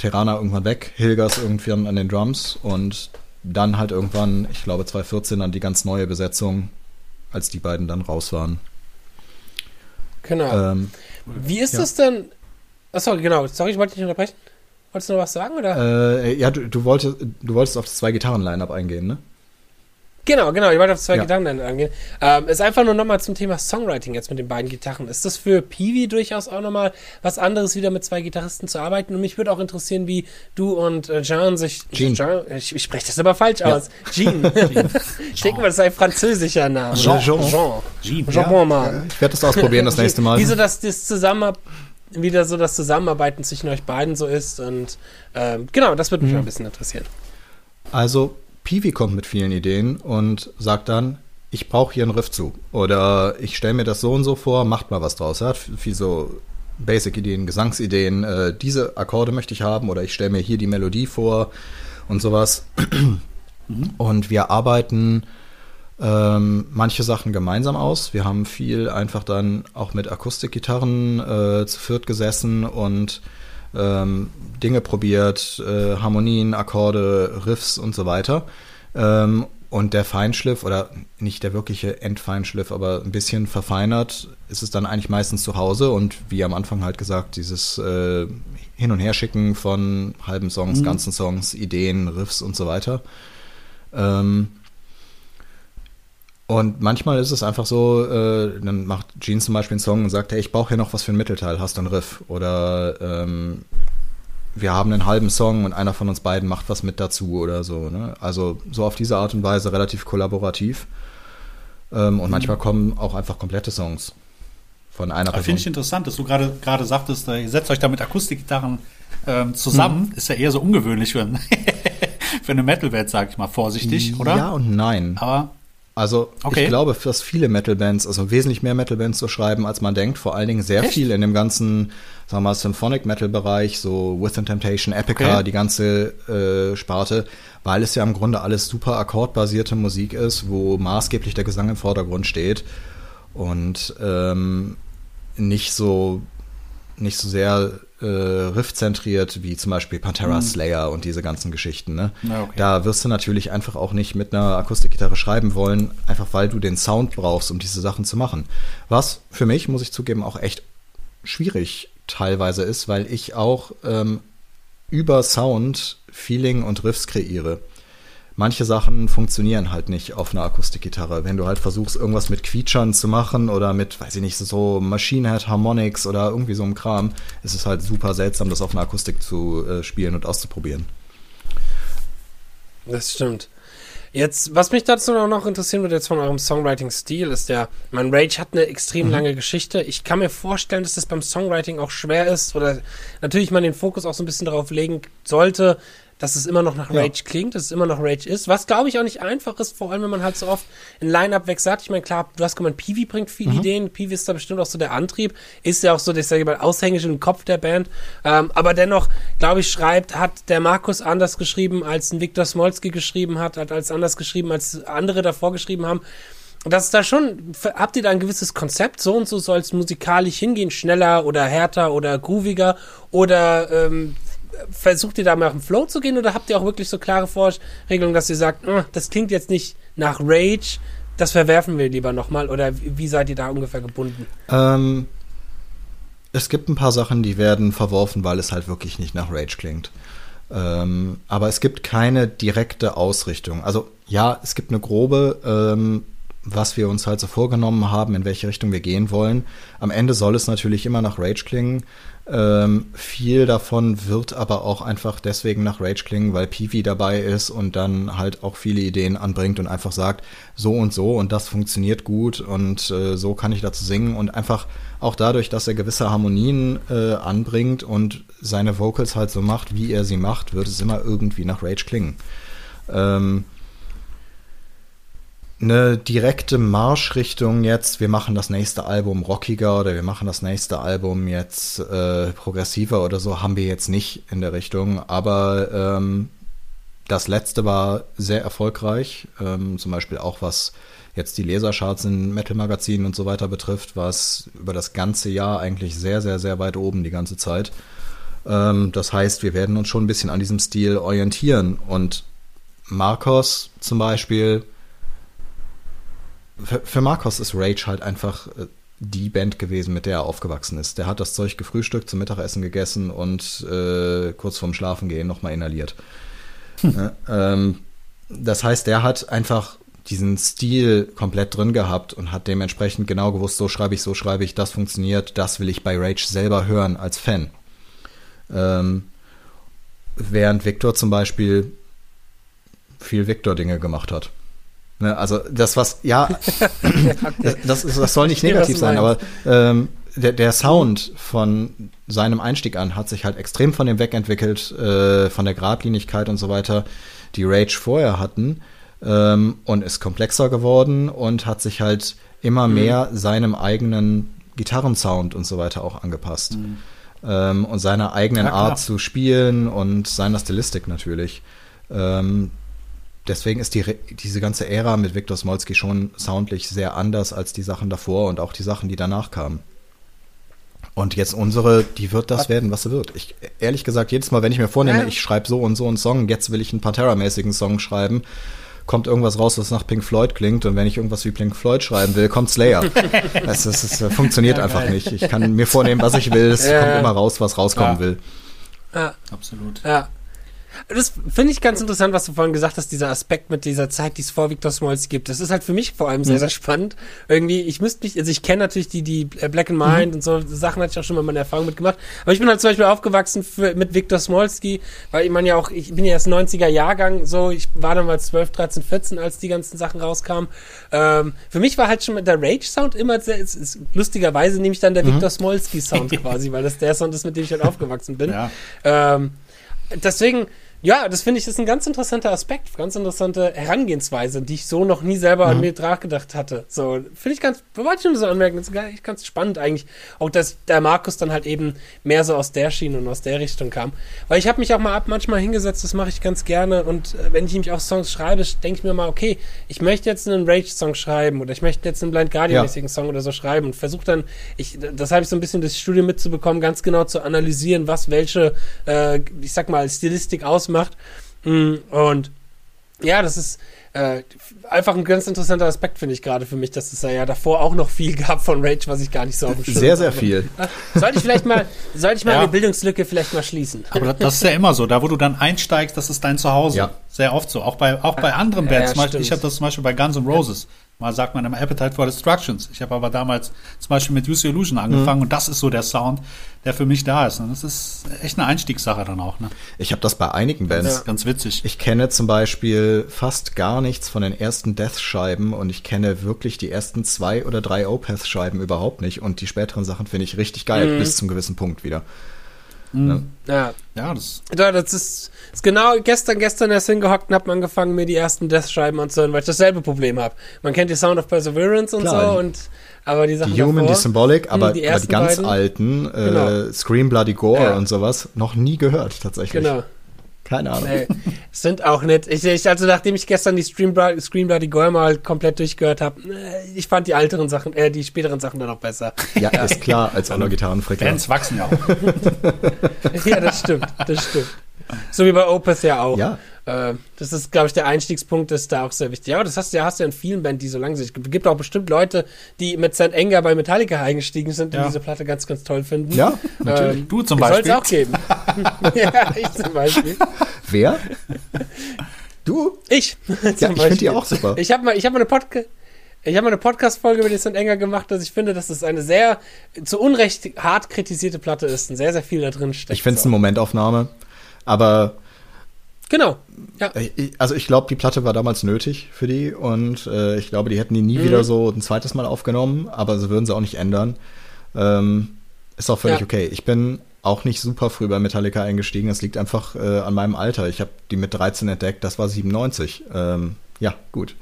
Terana irgendwann weg, Hilgers irgendwann an den Drums und dann halt irgendwann, ich glaube 2014, dann die ganz neue Besetzung, als die beiden dann raus waren. Genau. Ähm, Wie ist ja. das denn? Achso, genau, sorry, ich wollte dich unterbrechen. Wolltest du noch was sagen? Oder? Äh, ja, du, du, wolltest, du wolltest auf das Zwei-Gitarren-Line-Up eingehen, ne? Genau, genau, ich wollte auf das Zwei-Gitarren-Line eingehen. Ähm, ist einfach nur nochmal zum Thema Songwriting jetzt mit den beiden Gitarren. Ist das für Peewee durchaus auch nochmal was anderes, wieder mit zwei Gitarristen zu arbeiten? Und mich würde auch interessieren, wie du und äh, Jean sich. Jean. Jean ich, ich spreche das aber falsch ja. aus. Jean. ich denke mal, das ist ein französischer Name. Jean. Jean. Jean. Jean. Jean. Ja. Ich werde das ausprobieren das nächste Mal. Wieso, dass das Zusammenarbeit wieder so das Zusammenarbeiten zwischen euch beiden so ist. Und ähm, genau, das würde mich mhm. ein bisschen interessieren. Also, Piwi kommt mit vielen Ideen und sagt dann, ich brauche hier einen Riff zu. Oder ich stelle mir das so und so vor, macht mal was draus. Er hat viel so Basic-Ideen, Gesangsideen, äh, diese Akkorde möchte ich haben oder ich stelle mir hier die Melodie vor und sowas. Mhm. Und wir arbeiten ähm, manche Sachen gemeinsam aus. Wir haben viel einfach dann auch mit Akustikgitarren äh, zu viert gesessen und ähm, Dinge probiert, äh, Harmonien, Akkorde, Riffs und so weiter. Ähm, und der Feinschliff, oder nicht der wirkliche Endfeinschliff, aber ein bisschen verfeinert, ist es dann eigentlich meistens zu Hause. Und wie am Anfang halt gesagt, dieses äh, Hin- und Herschicken von halben Songs, mhm. ganzen Songs, Ideen, Riffs und so weiter. Ähm, und manchmal ist es einfach so, äh, dann macht Gene zum Beispiel einen Song und sagt, hey, ich brauche hier noch was für ein Mittelteil, hast du einen Riff? Oder ähm, wir haben einen halben Song und einer von uns beiden macht was mit dazu oder so. Ne? Also so auf diese Art und Weise relativ kollaborativ. Ähm, und mhm. manchmal kommen auch einfach komplette Songs von einer Person. Finde ich interessant, dass du gerade gerade sagtest, äh, ihr setzt euch da mit Akustikgitarren ähm, zusammen. Mhm. Ist ja eher so ungewöhnlich für, ein für eine Metalband, sag ich mal, vorsichtig, oder? Ja und nein. Aber also okay. ich glaube, dass viele Metal-Bands, also wesentlich mehr Metal-Bands so schreiben, als man denkt. Vor allen Dingen sehr Echt? viel in dem ganzen, sagen wir mal, Symphonic Metal-Bereich, so Within Temptation, Epica, okay. die ganze äh, Sparte, weil es ja im Grunde alles super akkordbasierte Musik ist, wo maßgeblich der Gesang im Vordergrund steht und ähm, nicht so nicht so sehr äh, riffzentriert wie zum Beispiel Pantera mhm. Slayer und diese ganzen Geschichten. Ne? Okay. Da wirst du natürlich einfach auch nicht mit einer Akustikgitarre schreiben wollen, einfach weil du den Sound brauchst, um diese Sachen zu machen. Was für mich, muss ich zugeben, auch echt schwierig teilweise ist, weil ich auch ähm, über Sound Feeling und Riffs kreiere. Manche Sachen funktionieren halt nicht auf einer Akustikgitarre. Wenn du halt versuchst, irgendwas mit Quietschern zu machen oder mit, weiß ich nicht, so Machine Head Harmonics oder irgendwie so einem Kram, ist es halt super seltsam, das auf einer Akustik zu äh, spielen und auszuprobieren. Das stimmt. Jetzt, was mich dazu noch interessieren würde, jetzt von eurem Songwriting-Stil, ist ja, mein Rage hat eine extrem mhm. lange Geschichte. Ich kann mir vorstellen, dass das beim Songwriting auch schwer ist oder natürlich man den Fokus auch so ein bisschen darauf legen sollte, dass es immer noch nach Rage ja. klingt, dass es immer noch Rage ist. Was glaube ich auch nicht einfach ist, vor allem wenn man halt so oft ein Line-Up weg sagt. Ich meine, klar, du hast gemeint, Peewee bringt viele mhm. Ideen. Peewee ist da bestimmt auch so der Antrieb. Ist ja auch so, das sage ich mal, aushängisch im Kopf der Band. Ähm, aber dennoch, glaube ich, schreibt, hat der Markus anders geschrieben, als ein Viktor Smolski geschrieben hat, hat als anders geschrieben, als andere davor geschrieben haben. Das ist da schon, habt ihr da ein gewisses Konzept? So und so soll es musikalisch hingehen, schneller oder härter oder grooviger? Oder ähm, versucht ihr da mal auf den Flow zu gehen oder habt ihr auch wirklich so klare Vorregelungen, dass ihr sagt, oh, das klingt jetzt nicht nach Rage, das verwerfen wir lieber nochmal oder wie seid ihr da ungefähr gebunden? Ähm, es gibt ein paar Sachen, die werden verworfen, weil es halt wirklich nicht nach Rage klingt. Ähm, aber es gibt keine direkte Ausrichtung. Also ja, es gibt eine grobe, ähm, was wir uns halt so vorgenommen haben, in welche Richtung wir gehen wollen. Am Ende soll es natürlich immer nach Rage klingen. Ähm, viel davon wird aber auch einfach deswegen nach Rage klingen, weil Peewee dabei ist und dann halt auch viele Ideen anbringt und einfach sagt, so und so und das funktioniert gut und äh, so kann ich dazu singen und einfach auch dadurch, dass er gewisse Harmonien äh, anbringt und seine Vocals halt so macht, wie er sie macht, wird es immer irgendwie nach Rage klingen. Ähm, eine direkte Marschrichtung jetzt, wir machen das nächste Album rockiger oder wir machen das nächste Album jetzt äh, progressiver oder so, haben wir jetzt nicht in der Richtung. Aber ähm, das letzte war sehr erfolgreich, ähm, zum Beispiel auch was jetzt die Lesercharts in Metal-Magazinen und so weiter betrifft, war es über das ganze Jahr eigentlich sehr, sehr, sehr weit oben die ganze Zeit. Ähm, das heißt, wir werden uns schon ein bisschen an diesem Stil orientieren und Marcos zum Beispiel für, für Marcos ist Rage halt einfach äh, die Band gewesen, mit der er aufgewachsen ist. Der hat das Zeug gefrühstückt, zum Mittagessen gegessen und äh, kurz vorm Schlafengehen nochmal inhaliert. Hm. Ja, ähm, das heißt, der hat einfach diesen Stil komplett drin gehabt und hat dementsprechend genau gewusst, so schreibe ich, so schreibe ich, das funktioniert, das will ich bei Rage selber hören als Fan. Ähm, während Victor zum Beispiel viel Victor-Dinge gemacht hat. Ne, also das was, ja, das, ist, das soll nicht negativ sein, aber ähm, der, der Sound von seinem Einstieg an hat sich halt extrem von dem wegentwickelt, äh, von der Gradlinigkeit und so weiter, die Rage vorher hatten ähm, und ist komplexer geworden und hat sich halt immer mhm. mehr seinem eigenen Gitarrensound und so weiter auch angepasst. Mhm. Ähm, und seiner eigenen ja, Art zu spielen und seiner Stilistik natürlich. Ähm, deswegen ist die, diese ganze Ära mit Viktor Smolski schon soundlich sehr anders als die Sachen davor und auch die Sachen, die danach kamen. Und jetzt unsere, die wird das werden, was sie wird. Ich, ehrlich gesagt, jedes Mal, wenn ich mir vornehme, ich schreibe so und so einen Song, jetzt will ich einen Pantera-mäßigen Song schreiben, kommt irgendwas raus, was nach Pink Floyd klingt. Und wenn ich irgendwas wie Pink Floyd schreiben will, kommt Slayer. es, es, es funktioniert ja, einfach nicht. Ich kann mir vornehmen, was ich will. Es ja. kommt immer raus, was rauskommen ja. will. Ja, absolut. Ja. Das finde ich ganz interessant, was du vorhin gesagt hast, dieser Aspekt mit dieser Zeit, die es vor Victor Smalls gibt. Das ist halt für mich vor allem sehr, mhm. sehr spannend. Irgendwie, ich müsste mich, also ich kenne natürlich die, die äh, Black and Mind mhm. und so Sachen hatte ich auch schon mal meine Erfahrung mitgemacht. Aber ich bin halt zum Beispiel aufgewachsen für, mit Victor Smolski, weil ich meine ja auch, ich bin ja erst 90er Jahrgang, so, ich war dann mal 12, 13, 14, als die ganzen Sachen rauskamen. Ähm, für mich war halt schon der Rage-Sound immer sehr, ist, ist, lustigerweise nehme ich dann der mhm. Victor Smolski-Sound quasi, weil das der Sound ist, mit dem ich halt aufgewachsen bin. Ja. Ähm, deswegen, ja, das finde ich ist ein ganz interessanter Aspekt, ganz interessante Herangehensweise, die ich so noch nie selber mhm. an mir nachgedacht hatte. So, finde ich ganz, wollte ich nur so anmerken, das ist ganz spannend eigentlich. Auch, dass der Markus dann halt eben mehr so aus der Schiene und aus der Richtung kam. Weil ich habe mich auch mal ab manchmal hingesetzt, das mache ich ganz gerne und äh, wenn ich mich auch Songs schreibe, denke ich mir mal, okay, ich möchte jetzt einen Rage-Song schreiben oder ich möchte jetzt einen Blind Guardian-mäßigen ja. Song oder so schreiben und versuche dann, ich, das habe ich so ein bisschen das Studio mitzubekommen, ganz genau zu analysieren, was welche, äh, ich sag mal, Stilistik ausmacht ausmacht. Mm, und ja, das ist äh, einfach ein ganz interessanter Aspekt, finde ich gerade für mich, dass es ja davor auch noch viel gab von Rage, was ich gar nicht so auf dem Schirm Sehr, sehr viel. Sollte ich vielleicht mal, sollte ich mal ja. eine Bildungslücke vielleicht mal schließen. Aber das ist ja immer so, da wo du dann einsteigst, das ist dein Zuhause. Ja. Sehr oft so. Auch bei, auch bei anderen Bands. Ja, ich habe das zum Beispiel bei Guns N' Roses. Mal sagt man im Appetite for Destructions. Ich habe aber damals zum Beispiel mit Use Illusion angefangen mhm. und das ist so der Sound, der für mich da ist. Und das ist echt eine Einstiegssache dann auch. Ne? Ich habe das bei einigen Bands. Ja. Ganz witzig. Ich kenne zum Beispiel fast gar nichts von den ersten Death-Scheiben und ich kenne wirklich die ersten zwei oder drei Opeth-Scheiben überhaupt nicht. Und die späteren Sachen finde ich richtig geil, mhm. bis zum gewissen Punkt wieder. Mhm. Ja. Ja, das. Ja, das ist, ist genau gestern, gestern erst hingehockt und hab angefangen, mir die ersten Death-Scheiben anzuhören, weil ich dasselbe Problem habe. Man kennt die Sound of Perseverance und Klar, so und aber die Sachen Die Human, davor, die Symbolic, aber die, aber die ganz beiden, alten, äh, genau. Scream Bloody Gore ja. und sowas, noch nie gehört tatsächlich. Genau. Keine Ahnung. Nee, sind auch nicht. Ich, ich, also nachdem ich gestern die Scream, Scream Bloody Gore mal komplett durchgehört habe, äh, ich fand die älteren Sachen, äh, die späteren Sachen dann auch besser. Ja, ist klar, als aller Gitarrenfrequenz. Fans wachsen ja auch. ja, das stimmt, das stimmt. So wie bei Opeth ja auch. Ja. Äh, das ist, glaube ich, der Einstiegspunkt ist da auch sehr wichtig. Ja, aber das hast du ja, hast du ja in vielen Bands, die so lang sind. Es gibt auch bestimmt Leute, die mit St. Anger bei Metallica eingestiegen sind ja. und diese Platte ganz, ganz toll finden. Ja, natürlich. Ähm, du zum Beispiel. Soll es auch geben. ja, ich zum Beispiel. Wer? Du? Ich. ja, ich finde die auch super. Ich habe mal, hab mal eine Podcast. Ich habe mal eine Podcast-Folge über die St. Enger gemacht, dass ich finde, dass es eine sehr zu Unrecht hart kritisierte Platte ist und sehr, sehr viel da drin steckt. Ich finde es eine Momentaufnahme, aber Genau. Ja. Äh, also ich glaube, die Platte war damals nötig für die und äh, ich glaube, die hätten die nie mhm. wieder so ein zweites Mal aufgenommen, aber sie würden sie auch nicht ändern. Ähm, ist auch völlig ja. okay. Ich bin auch nicht super früh bei Metallica eingestiegen. Das liegt einfach äh, an meinem Alter. Ich habe die mit 13 entdeckt, das war 97. Ähm, ja, gut.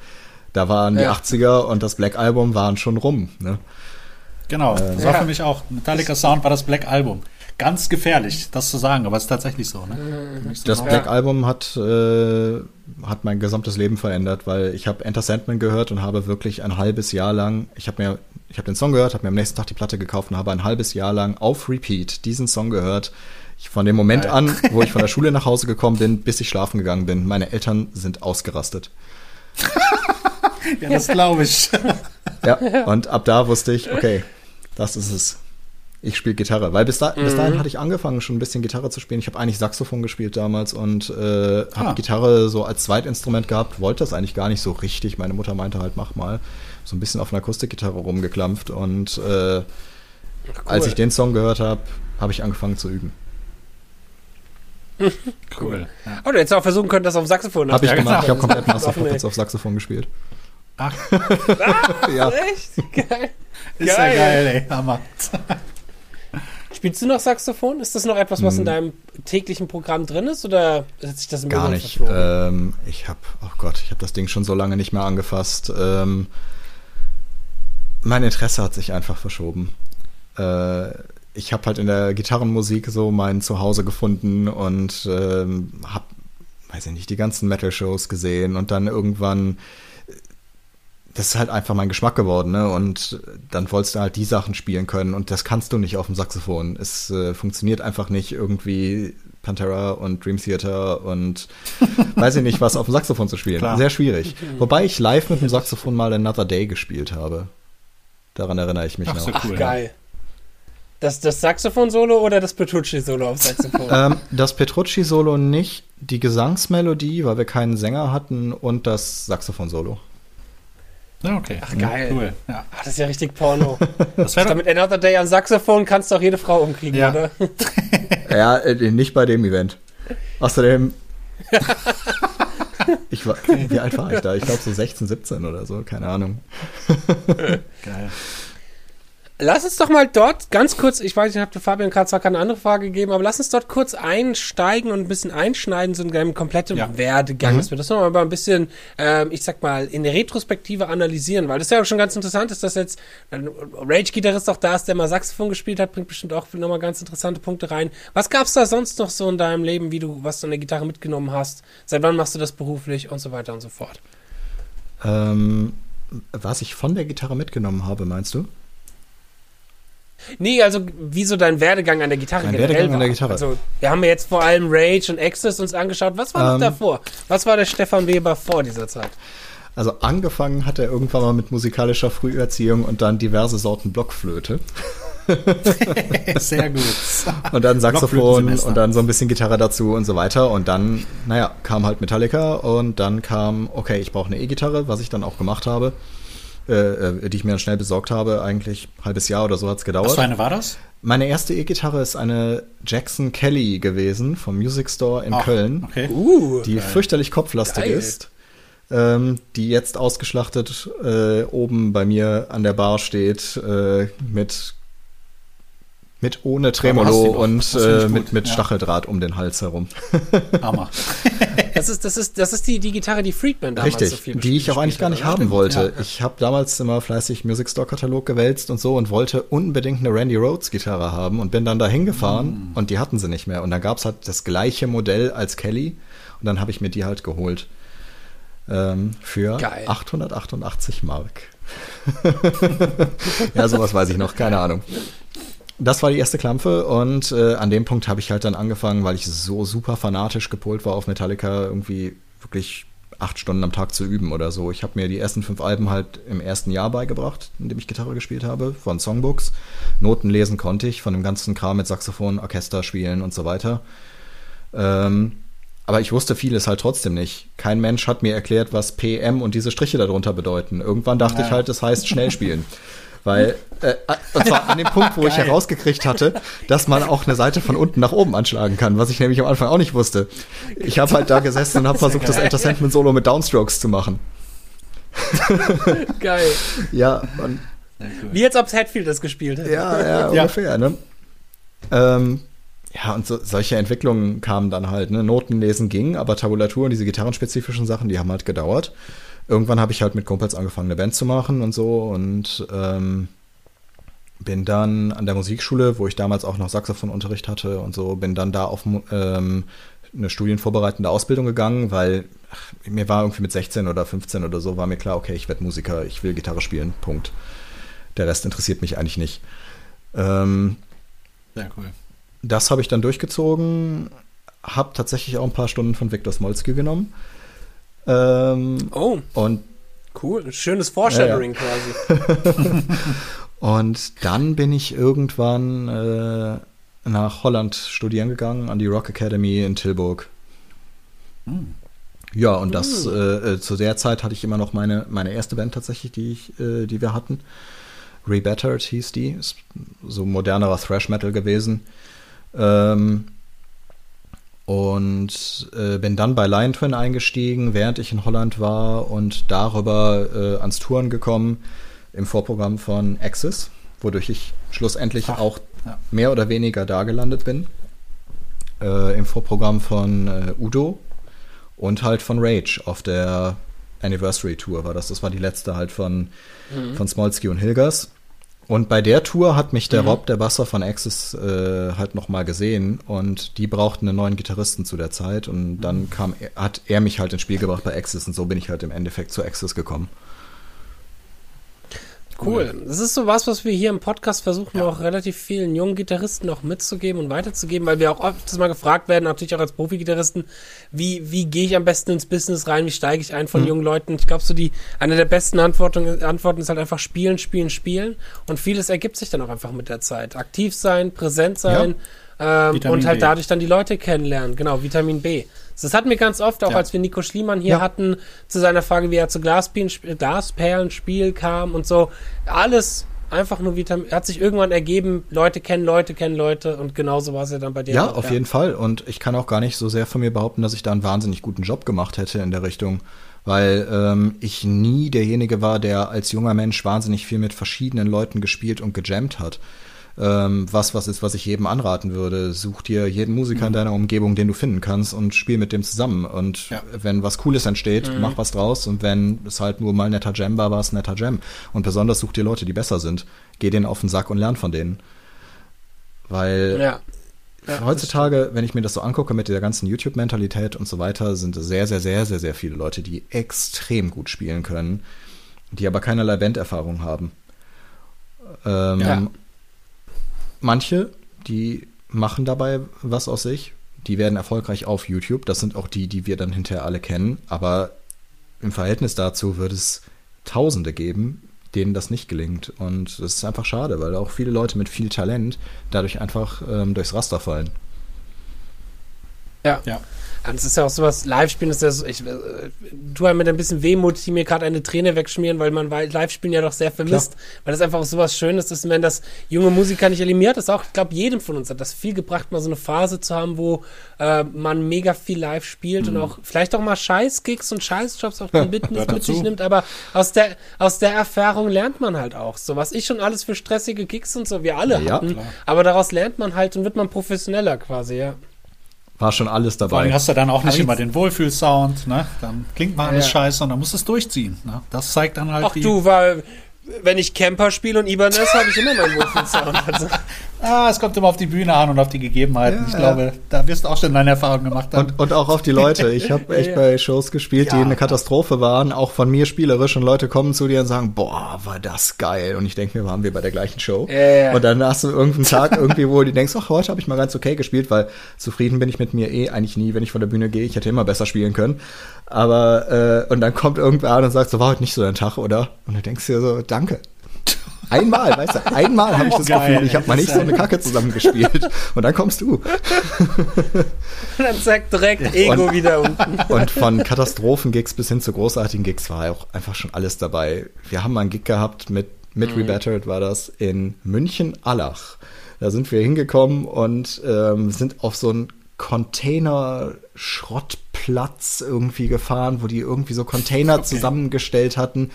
Da waren ja. die 80er und das Black Album waren schon rum. Ne? Genau, das war für mich auch. Metallica Sound war das Black Album ganz gefährlich, das zu sagen, aber es ist tatsächlich so. Ne? Mhm. Das Black ja. Album hat, äh, hat mein gesamtes Leben verändert, weil ich habe Enter Sandman gehört und habe wirklich ein halbes Jahr lang, ich habe mir, ich habe den Song gehört, habe mir am nächsten Tag die Platte gekauft und habe ein halbes Jahr lang auf Repeat diesen Song gehört. Ich, von dem Moment Geil. an, wo ich von der Schule nach Hause gekommen bin, bis ich schlafen gegangen bin, meine Eltern sind ausgerastet. ja, das glaube ich. ja, und ab da wusste ich, okay, das ist es ich spiele Gitarre. Weil bis, da, mhm. bis dahin hatte ich angefangen, schon ein bisschen Gitarre zu spielen. Ich habe eigentlich Saxophon gespielt damals und äh, habe ah. Gitarre so als Zweitinstrument gehabt, wollte das eigentlich gar nicht so richtig. Meine Mutter meinte halt, mach mal. So ein bisschen auf einer Akustikgitarre rumgeklampft. Und äh, cool. als ich den Song gehört habe, habe ich angefangen zu üben. cool. Ja. Oh, du hättest auch versuchen können, das auf Saxophon Habe ich gemacht. Genau. Ich habe komplett Master Puppets auf Saxophon gespielt. Ach. ah, ja. echt? Geil. Ist geil. ja geil, ey. Hammer. Spielst du noch Saxophon? Ist das noch etwas, was in hm. deinem täglichen Programm drin ist oder hat sich das im Gar nicht. Ähm, ich habe, oh Gott, ich habe das Ding schon so lange nicht mehr angefasst. Ähm, mein Interesse hat sich einfach verschoben. Äh, ich habe halt in der Gitarrenmusik so mein Zuhause gefunden und ähm, habe, weiß ich nicht, die ganzen Metal-Shows gesehen und dann irgendwann das ist halt einfach mein Geschmack geworden, ne? Und dann wolltest du halt die Sachen spielen können und das kannst du nicht auf dem Saxophon. Es äh, funktioniert einfach nicht irgendwie Pantera und Dream Theater und weiß ich nicht was auf dem Saxophon zu spielen. Klar. Sehr schwierig. Wobei ich live mit dem Saxophon mal Another Day gespielt habe. Daran erinnere ich mich Ach, noch. So cool, Ach, geil. Das, das Saxophon-Solo oder das Petrucci-Solo auf Saxophon? ähm, das Petrucci-Solo nicht, die Gesangsmelodie, weil wir keinen Sänger hatten und das Saxophon-Solo. Ja, okay. Ach, geil. Cool. Ja. Ach, das ist ja richtig Porno. Das wäre mit Another Day am Saxophon kannst du auch jede Frau umkriegen, ja. oder? ja, äh, nicht bei dem Event. Außerdem. ich war, wie alt war ich da? Ich glaube so 16, 17 oder so, keine Ahnung. Geil. Lass uns doch mal dort ganz kurz, ich weiß, ich habe Fabian gerade zwar keine andere Frage gegeben, aber lass uns dort kurz einsteigen und ein bisschen einschneiden, so in einem kompletten ja. Werdegang, mhm. dass wir das nochmal ein bisschen, ähm, ich sag mal, in der Retrospektive analysieren, weil das ja auch schon ganz interessant ist, dass jetzt ein Rage-Gitarrist auch da ist, der mal Saxophon gespielt hat, bringt bestimmt auch nochmal ganz interessante Punkte rein. Was gab's da sonst noch so in deinem Leben, wie du, was du an der Gitarre mitgenommen hast? Seit wann machst du das beruflich und so weiter und so fort? Ähm, was ich von der Gitarre mitgenommen habe, meinst du? Nee, also wie so dein Werdegang an der Gitarre mein generell Werdegang war. an der Gitarre. Also wir haben ja jetzt vor allem Rage und Access uns angeschaut. Was war ähm, noch davor? Was war der Stefan Weber vor dieser Zeit? Also angefangen hat er irgendwann mal mit musikalischer Früherziehung und dann diverse Sorten Blockflöte. Sehr gut. Und dann Saxophon und dann so ein bisschen Gitarre dazu und so weiter. Und dann, naja, kam halt Metallica und dann kam, okay, ich brauche eine E-Gitarre, was ich dann auch gemacht habe. Äh, äh, die ich mir dann schnell besorgt habe, eigentlich ein halbes Jahr oder so hat es gedauert. Was für eine war das? Meine erste E-Gitarre ist eine Jackson Kelly gewesen vom Music Store in Ach, Köln, okay. uh, die geil. fürchterlich kopflastig geil. ist ähm, die jetzt ausgeschlachtet äh, oben bei mir an der Bar steht, äh, mit mit ohne Tremolo und äh, mit, mit ja. Stacheldraht um den Hals herum. Hammer. das ist, das ist, das ist die, die Gitarre, die Friedman damals Richtig, so viel die ich auch eigentlich gar nicht haben wollte. Ja. Ich habe damals immer fleißig Music Store Katalog gewälzt und so und wollte unbedingt eine Randy Rhodes Gitarre haben und bin dann da hingefahren mm. und die hatten sie nicht mehr. Und dann gab's halt das gleiche Modell als Kelly und dann habe ich mir die halt geholt ähm, für Geil. 888 Mark. ja, sowas weiß ich noch, keine Ahnung. Das war die erste Klampfe und äh, an dem Punkt habe ich halt dann angefangen, weil ich so super fanatisch gepolt war auf Metallica, irgendwie wirklich acht Stunden am Tag zu üben oder so. Ich habe mir die ersten fünf Alben halt im ersten Jahr beigebracht, in dem ich Gitarre gespielt habe, von Songbooks. Noten lesen konnte ich, von dem ganzen Kram mit Saxophon, Orchester spielen und so weiter. Ähm, aber ich wusste vieles halt trotzdem nicht. Kein Mensch hat mir erklärt, was PM und diese Striche darunter bedeuten. Irgendwann dachte ja. ich halt, das heißt schnell spielen. Weil, äh, und zwar an dem Punkt, wo ich herausgekriegt hatte, dass man auch eine Seite von unten nach oben anschlagen kann, was ich nämlich am Anfang auch nicht wusste. Ich habe halt da gesessen und habe versucht, das Enter Sandman Solo mit Downstrokes zu machen. Geil. Ja, und Wie jetzt ob Hatfield das gespielt hätte. Ja, ja, ungefähr, ne? Ähm, ja, und so, solche Entwicklungen kamen dann halt. Ne? Notenlesen ging, aber Tabulatur und diese gitarrenspezifischen Sachen, die haben halt gedauert. Irgendwann habe ich halt mit Kumpels angefangen, eine Band zu machen und so und ähm, bin dann an der Musikschule, wo ich damals auch noch Saxophonunterricht hatte und so, bin dann da auf ähm, eine studienvorbereitende Ausbildung gegangen, weil ach, mir war irgendwie mit 16 oder 15 oder so, war mir klar, okay, ich werde Musiker, ich will Gitarre spielen, Punkt. Der Rest interessiert mich eigentlich nicht. Ähm, Sehr cool das habe ich dann durchgezogen, habe tatsächlich auch ein paar Stunden von Viktor Smolski genommen. Ähm, oh. Und cool, schönes Foreshadowing ja, ja. quasi. und dann bin ich irgendwann äh, nach Holland studieren gegangen, an die Rock Academy in Tilburg. Hm. Ja, und das hm. äh, äh, zu der Zeit hatte ich immer noch meine, meine erste Band tatsächlich, die, ich, äh, die wir hatten. Rebettered hieß die, ist so modernerer Thrash Metal gewesen. Ähm, und äh, bin dann bei Lion Twin eingestiegen, während ich in Holland war und darüber äh, ans Touren gekommen im Vorprogramm von Axis, wodurch ich schlussendlich Ach, auch ja. mehr oder weniger da gelandet bin. Äh, Im Vorprogramm von äh, Udo und halt von Rage auf der Anniversary Tour war das. Das war die letzte halt von, mhm. von Smolsky und Hilgers. Und bei der Tour hat mich der mhm. Rob, der Basser von Axis, äh, halt nochmal gesehen und die brauchten einen neuen Gitarristen zu der Zeit und dann mhm. kam, hat er mich halt ins Spiel gebracht bei Axis und so bin ich halt im Endeffekt zu Axis gekommen. Cool. Das ist so was, was wir hier im Podcast versuchen, ja. auch relativ vielen jungen Gitarristen noch mitzugeben und weiterzugeben, weil wir auch oft mal gefragt werden, natürlich auch als Profi-Gitarristen, wie, wie gehe ich am besten ins Business rein, wie steige ich ein von mhm. jungen Leuten? Ich glaube, so die, eine der besten Antworten, Antworten ist halt einfach spielen, spielen, spielen und vieles ergibt sich dann auch einfach mit der Zeit. Aktiv sein, präsent sein ja. ähm, und halt dadurch dann die Leute kennenlernen. Genau, Vitamin B. Das hatten wir ganz oft, auch ja. als wir Nico Schliemann hier ja. hatten, zu seiner Frage, wie er zu Glasperlenspiel kam und so. Alles einfach nur Vitamin, hat sich irgendwann ergeben, Leute kennen Leute, kennen Leute und genauso war es ja dann bei dir. Ja, auch, auf ja. jeden Fall. Und ich kann auch gar nicht so sehr von mir behaupten, dass ich da einen wahnsinnig guten Job gemacht hätte in der Richtung. Weil ähm, ich nie derjenige war, der als junger Mensch wahnsinnig viel mit verschiedenen Leuten gespielt und gejammt hat ähm, was was ist, was ich jedem anraten würde. Such dir jeden Musiker mhm. in deiner Umgebung, den du finden kannst und spiel mit dem zusammen. Und ja. wenn was Cooles entsteht, mhm. mach was draus. Und wenn es halt nur mal netter Jam war, war es netter Jam. Und besonders such dir Leute, die besser sind. Geh denen auf den Sack und lern von denen. Weil ja. Ja, heutzutage, wenn ich mir das so angucke mit der ganzen YouTube-Mentalität und so weiter, sind es sehr, sehr, sehr, sehr, sehr viele Leute, die extrem gut spielen können, die aber keinerlei Banderfahrung haben. Ähm, ja. Manche, die machen dabei was aus sich. Die werden erfolgreich auf YouTube. Das sind auch die, die wir dann hinterher alle kennen. Aber im Verhältnis dazu wird es Tausende geben, denen das nicht gelingt. Und das ist einfach schade, weil auch viele Leute mit viel Talent dadurch einfach ähm, durchs Raster fallen. Ja. ja. Und es ist ja auch sowas, Live-Spielen ist ja so, ich äh, tu halt mit ein bisschen Wehmut die mir gerade eine Träne wegschmieren, weil man Live-Spielen ja doch sehr vermisst, Klar. weil das einfach auch sowas Schönes ist, wenn das junge Musiker nicht eliminiert, das auch, ich glaube, jedem von uns hat das viel gebracht, mal so eine Phase zu haben, wo äh, man mega viel live spielt mhm. und auch vielleicht auch mal Scheiß-Gigs und Scheiß-Jobs auch die Business mit sich nimmt, aber aus der, aus der Erfahrung lernt man halt auch so, was ich schon alles für stressige Gigs und so, wir alle ja, hatten, klar. aber daraus lernt man halt und wird man professioneller quasi, ja war schon alles dabei. Vor allem hast du dann auch nicht immer den Wohlfühlsound, ne? Dann klingt mal alles ja. scheiße und dann musst du es durchziehen. Ne? Das zeigt dann halt. Ach du, weil wenn ich Camper spiele und Ibanez, habe ich immer meinen Wohlfühlsound. Also. Ah, es kommt immer auf die Bühne an und auf die Gegebenheiten. Ja, ich glaube, da wirst du auch schon deine Erfahrungen gemacht haben. Und, und auch auf die Leute. Ich habe echt ja. bei Shows gespielt, die eine Katastrophe waren, auch von mir spielerisch und Leute kommen zu dir und sagen, boah, war das geil. Und ich denke mir, waren wir bei der gleichen Show. Und dann hast du irgendeinen Tag irgendwie, wo du denkst, ach, heute habe ich mal ganz okay gespielt, weil zufrieden bin ich mit mir eh eigentlich nie, wenn ich von der Bühne gehe. Ich hätte immer besser spielen können. Aber, äh, und dann kommt irgendwer an und sagt, so war heute nicht so dein Tag, oder? Und du denkst dir so, danke. Einmal, weißt du, einmal habe ich das Geil, Gefühl, ich habe mal nicht so eine Kacke zusammengespielt. Und dann kommst du. dann sagt direkt Ego und, wieder unten. Und von Katastrophen-Gigs bis hin zu großartigen Gigs war auch einfach schon alles dabei. Wir haben mal einen Gig gehabt mit, mit mhm. Rebattered war das in München-Allach. Da sind wir hingekommen und ähm, sind auf so einen Container-Schrottplatz irgendwie gefahren, wo die irgendwie so Container okay. zusammengestellt hatten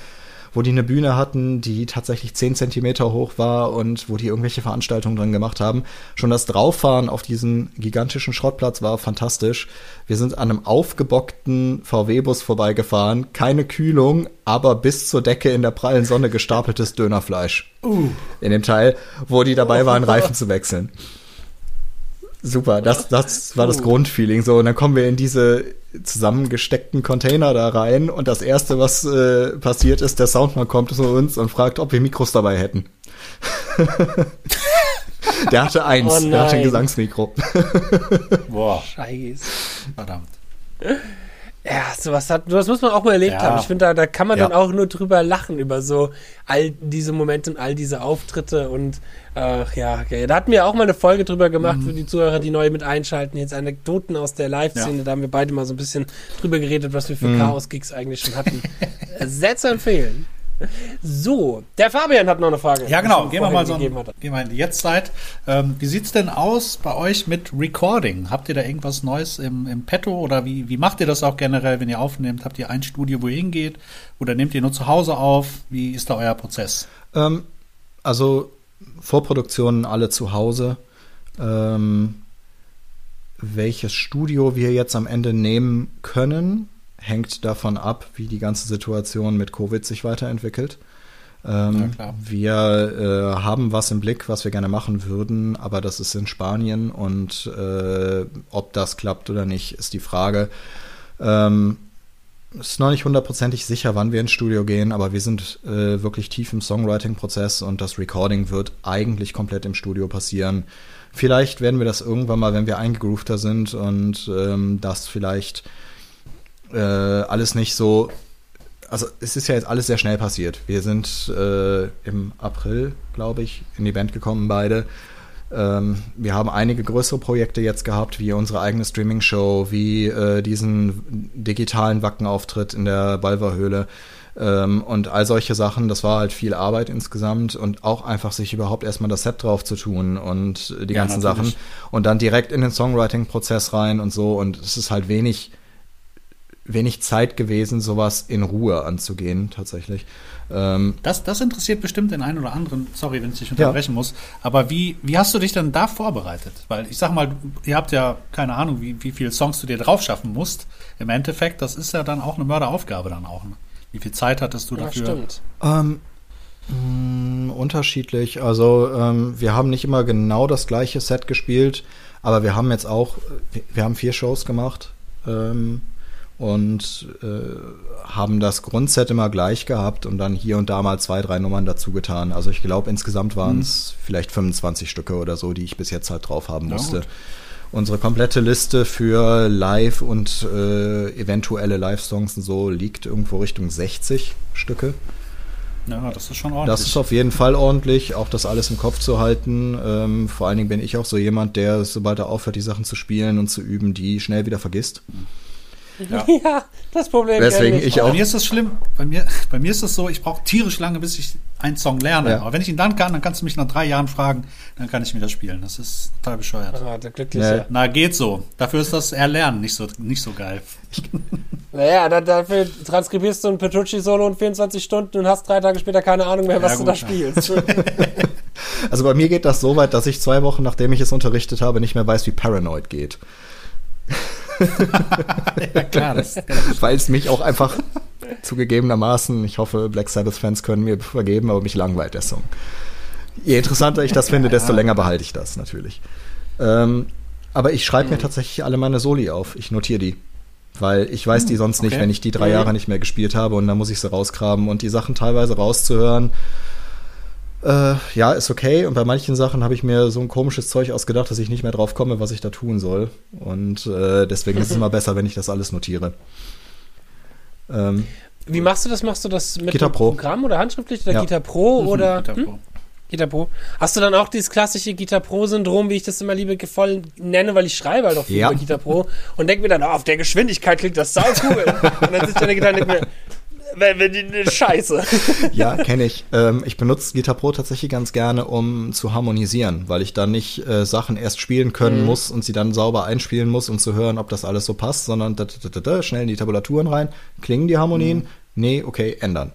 wo die eine Bühne hatten, die tatsächlich 10 Zentimeter hoch war und wo die irgendwelche Veranstaltungen drin gemacht haben. Schon das Drauffahren auf diesen gigantischen Schrottplatz war fantastisch. Wir sind an einem aufgebockten VW-Bus vorbeigefahren, keine Kühlung, aber bis zur Decke in der prallen Sonne gestapeltes Dönerfleisch. Uh. In dem Teil, wo die dabei waren, Reifen zu wechseln. Super, das, das war das Grundfeeling. So, und dann kommen wir in diese zusammengesteckten Container da rein und das erste, was äh, passiert ist, der Soundmann kommt zu uns und fragt, ob wir Mikros dabei hätten. der hatte eins, oh der hatte ein Gesangsmikro. Boah. Scheiße. Verdammt. Ja, sowas hat, das muss man auch mal erlebt ja. haben. Ich finde, da, da kann man ja. dann auch nur drüber lachen, über so all diese Momente und all diese Auftritte und ach ja, okay. da hatten wir auch mal eine Folge drüber gemacht mhm. für die Zuhörer, die neu mit einschalten. Jetzt Anekdoten aus der Live-Szene, ja. da haben wir beide mal so ein bisschen drüber geredet, was wir für mhm. Chaos-Gigs eigentlich schon hatten. Sehr zu empfehlen. So, der Fabian hat noch eine Frage. Ja, genau. Gehen wir mal so gehen wir in die Jetztzeit. Ähm, wie sieht's denn aus bei euch mit Recording? Habt ihr da irgendwas Neues im, im Petto oder wie, wie macht ihr das auch generell, wenn ihr aufnehmt? Habt ihr ein Studio, wo ihr hingeht oder nehmt ihr nur zu Hause auf? Wie ist da euer Prozess? Ähm, also Vorproduktionen alle zu Hause. Ähm, welches Studio wir jetzt am Ende nehmen können, hängt davon ab, wie die ganze Situation mit Covid sich weiterentwickelt. Ähm, ja, wir äh, haben was im Blick, was wir gerne machen würden, aber das ist in Spanien und äh, ob das klappt oder nicht, ist die Frage. Ähm, ist noch nicht hundertprozentig sicher, wann wir ins Studio gehen, aber wir sind äh, wirklich tief im Songwriting-Prozess und das Recording wird eigentlich komplett im Studio passieren. Vielleicht werden wir das irgendwann mal, wenn wir eingegroovter sind und ähm, das vielleicht äh, alles nicht so. Also es ist ja jetzt alles sehr schnell passiert. Wir sind äh, im April, glaube ich, in die Band gekommen beide. Ähm, wir haben einige größere Projekte jetzt gehabt, wie unsere eigene Streaming-Show, wie äh, diesen digitalen Wackenauftritt in der Balverhöhle ähm, und all solche Sachen. Das war halt viel Arbeit insgesamt und auch einfach sich überhaupt erstmal das Set drauf zu tun und die ja, ganzen natürlich. Sachen und dann direkt in den Songwriting-Prozess rein und so und es ist halt wenig wenig Zeit gewesen, sowas in Ruhe anzugehen, tatsächlich. Ähm, das, das interessiert bestimmt den einen oder anderen, sorry, wenn ich dich unterbrechen ja. muss, aber wie, wie hast du dich denn da vorbereitet? Weil ich sag mal, ihr habt ja keine Ahnung, wie, wie viele Songs du dir drauf schaffen musst. Im Endeffekt, das ist ja dann auch eine Mörderaufgabe dann auch. Ne? Wie viel Zeit hattest du dafür? Ja, stimmt. Ähm, mh, mm, unterschiedlich. Also ähm, wir haben nicht immer genau das gleiche Set gespielt, aber wir haben jetzt auch, wir, wir haben vier Shows gemacht. Ähm, und äh, haben das Grundset immer gleich gehabt und dann hier und da mal zwei, drei Nummern dazu getan. Also ich glaube, insgesamt waren es mhm. vielleicht 25 Stücke oder so, die ich bis jetzt halt drauf haben musste. Ja, Unsere komplette Liste für Live und äh, eventuelle Live-Songs und so liegt irgendwo Richtung 60 Stücke. Ja, das ist schon ordentlich. Das ist auf jeden Fall ordentlich, auch das alles im Kopf zu halten. Ähm, vor allen Dingen bin ich auch so jemand, der, sobald er aufhört, die Sachen zu spielen und zu üben, die schnell wieder vergisst. Mhm. Ja, ja das Problem Deswegen ich auch. Bei mir ist das schlimm. Bei mir, bei mir ist es so, ich brauche tierisch lange, bis ich einen Song lerne. Ja. Aber wenn ich ihn dann kann, dann kannst du mich nach drei Jahren fragen, dann kann ich wieder spielen. Das ist total bescheuert. Ah, der Glückliche. Ja. Na, geht so. Dafür ist das Erlernen nicht so, nicht so geil. naja, da, dafür transkribierst du ein Petrucci-Solo in 24 Stunden und hast drei Tage später keine Ahnung mehr, was ja, gut, du da spielst. also bei mir geht das so weit, dass ich zwei Wochen, nachdem ich es unterrichtet habe, nicht mehr weiß, wie Paranoid geht. ja, klar. Das, Weil es mich auch einfach zugegebenermaßen, ich hoffe, Black Sabbath-Fans können mir vergeben, aber mich langweilt der Song. Je interessanter ich das finde, desto länger behalte ich das natürlich. Ähm, aber ich schreibe mir mhm. tatsächlich alle meine Soli auf. Ich notiere die. Weil ich weiß die mhm, sonst okay. nicht, wenn ich die drei mhm. Jahre nicht mehr gespielt habe und dann muss ich sie rausgraben und die Sachen teilweise rauszuhören äh, ja, ist okay. Und bei manchen Sachen habe ich mir so ein komisches Zeug ausgedacht, dass ich nicht mehr drauf komme, was ich da tun soll. Und äh, deswegen ist es immer besser, wenn ich das alles notiere. Ähm, Wie machst du das? Machst du das mit Gitar Pro. Programm oder handschriftlich oder ja. Gitar Pro mhm, oder Gitar Pro. Hm? Gitar Pro. Hast du dann auch dieses klassische Gitar Pro-Syndrom, wie ich das immer liebevoll nenne, weil ich schreibe halt auch viel ja. über Gitar Pro und denke mir dann, oh, auf der Geschwindigkeit klingt das sau cool. und dann sitzt ich der Gitarre und denke mir, Scheiße. ja, kenne ich. Ähm, ich benutze Guitar Pro tatsächlich ganz gerne, um zu harmonisieren, weil ich dann nicht äh, Sachen erst spielen können mhm. muss und sie dann sauber einspielen muss, um zu hören, ob das alles so passt, sondern da, da, da, schnell in die Tabulaturen rein, klingen die Harmonien, mhm. nee, okay, ändern.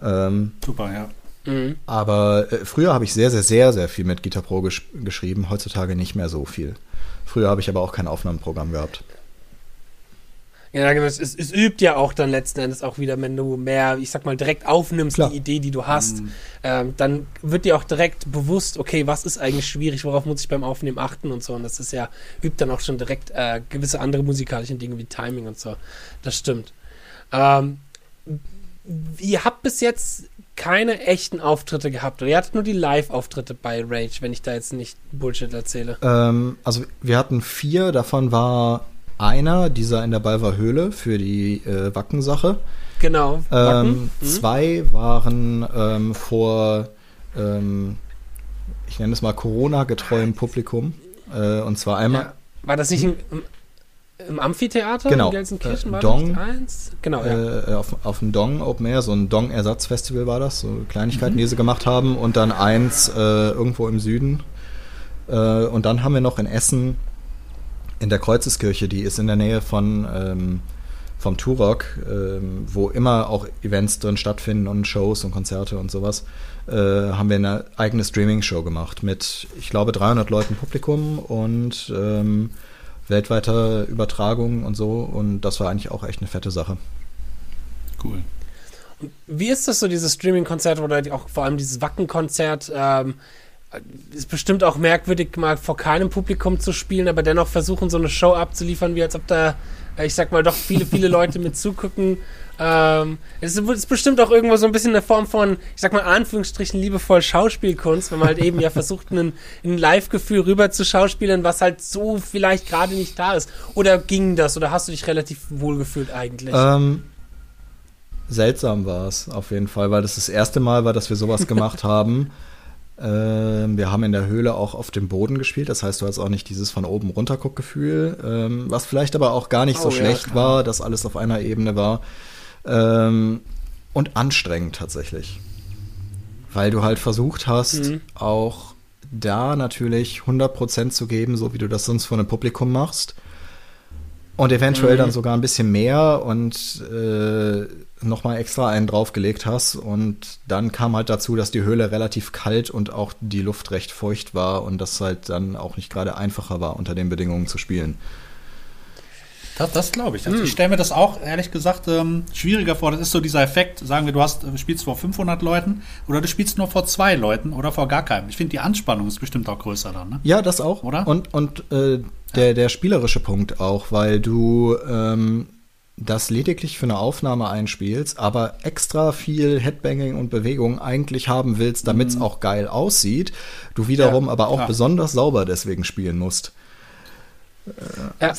Ähm, Super, ja. Mhm. Aber äh, früher habe ich sehr, sehr, sehr, sehr viel mit Guitar Pro gesch geschrieben, heutzutage nicht mehr so viel. Früher habe ich aber auch kein Aufnahmeprogramm gehabt. Ja, genau. Es, es, übt ja auch dann letzten Endes auch wieder, wenn du mehr, ich sag mal, direkt aufnimmst, Klar. die Idee, die du hast, mhm. ähm, dann wird dir auch direkt bewusst, okay, was ist eigentlich schwierig, worauf muss ich beim Aufnehmen achten und so. Und das ist ja, übt dann auch schon direkt äh, gewisse andere musikalische Dinge wie Timing und so. Das stimmt. Ähm, ihr habt bis jetzt keine echten Auftritte gehabt oder ihr hattet nur die Live-Auftritte bei Rage, wenn ich da jetzt nicht Bullshit erzähle. Ähm, also wir hatten vier, davon war einer, dieser in der Balver Höhle für die äh, Wackensache. Genau. Ähm, mhm. Zwei waren ähm, vor, ähm, ich nenne es mal Corona-getreuem Publikum. Äh, und zwar einmal. Ja. War das nicht im, im Amphitheater genau. in Gelsenkirchen? Äh, Dong. eins? Genau, ja. Äh, auf, auf dem Dong Open Air, so ein Dong-Ersatzfestival war das, so Kleinigkeiten, mhm. die sie gemacht haben. Und dann eins äh, irgendwo im Süden. Äh, und dann haben wir noch in Essen in der Kreuzeskirche, die ist in der Nähe von ähm, vom Turok, ähm, wo immer auch Events drin stattfinden und Shows und Konzerte und sowas, äh, haben wir eine eigene Streaming-Show gemacht mit, ich glaube, 300 Leuten Publikum und ähm, weltweiter Übertragung und so. Und das war eigentlich auch echt eine fette Sache. Cool. wie ist das so, dieses Streaming-Konzert oder auch vor allem dieses Wacken-Konzert? Ähm, ist bestimmt auch merkwürdig, mal vor keinem Publikum zu spielen, aber dennoch versuchen, so eine Show abzuliefern, wie als ob da, äh, ich sag mal, doch viele, viele Leute mit zugucken. Ähm, es ist bestimmt auch irgendwo so ein bisschen eine Form von, ich sag mal, Anführungsstrichen liebevoll Schauspielkunst, wenn man halt eben ja versucht, ein, ein Live-Gefühl rüber zu schauspielen, was halt so vielleicht gerade nicht da ist. Oder ging das? Oder hast du dich relativ wohlgefühlt eigentlich? Ähm, seltsam war es auf jeden Fall, weil das das erste Mal war, dass wir sowas gemacht haben. Ähm, wir haben in der Höhle auch auf dem Boden gespielt, das heißt, du hast auch nicht dieses von oben runter Guck-Gefühl, ähm, was vielleicht aber auch gar nicht so oh, schlecht ja, war, dass alles auf einer Ebene war. Ähm, und anstrengend tatsächlich. Weil du halt versucht hast, mhm. auch da natürlich 100% zu geben, so wie du das sonst vor einem Publikum machst. Und eventuell mhm. dann sogar ein bisschen mehr und äh, nochmal extra einen draufgelegt hast. Und dann kam halt dazu, dass die Höhle relativ kalt und auch die Luft recht feucht war und das halt dann auch nicht gerade einfacher war, unter den Bedingungen zu spielen. Das, das glaube ich. Also hm. Ich stelle mir das auch, ehrlich gesagt, ähm, schwieriger vor. Das ist so dieser Effekt, sagen wir, du hast, du spielst vor 500 Leuten oder du spielst nur vor zwei Leuten oder vor gar keinem. Ich finde, die Anspannung ist bestimmt auch größer dann, ne? Ja, das auch. Oder? Und, und äh, der, der spielerische Punkt auch, weil du ähm, das lediglich für eine Aufnahme einspielst, aber extra viel Headbanging und Bewegung eigentlich haben willst, damit es mhm. auch geil aussieht, du wiederum ja, aber auch klar. besonders sauber deswegen spielen musst. Äh, ja.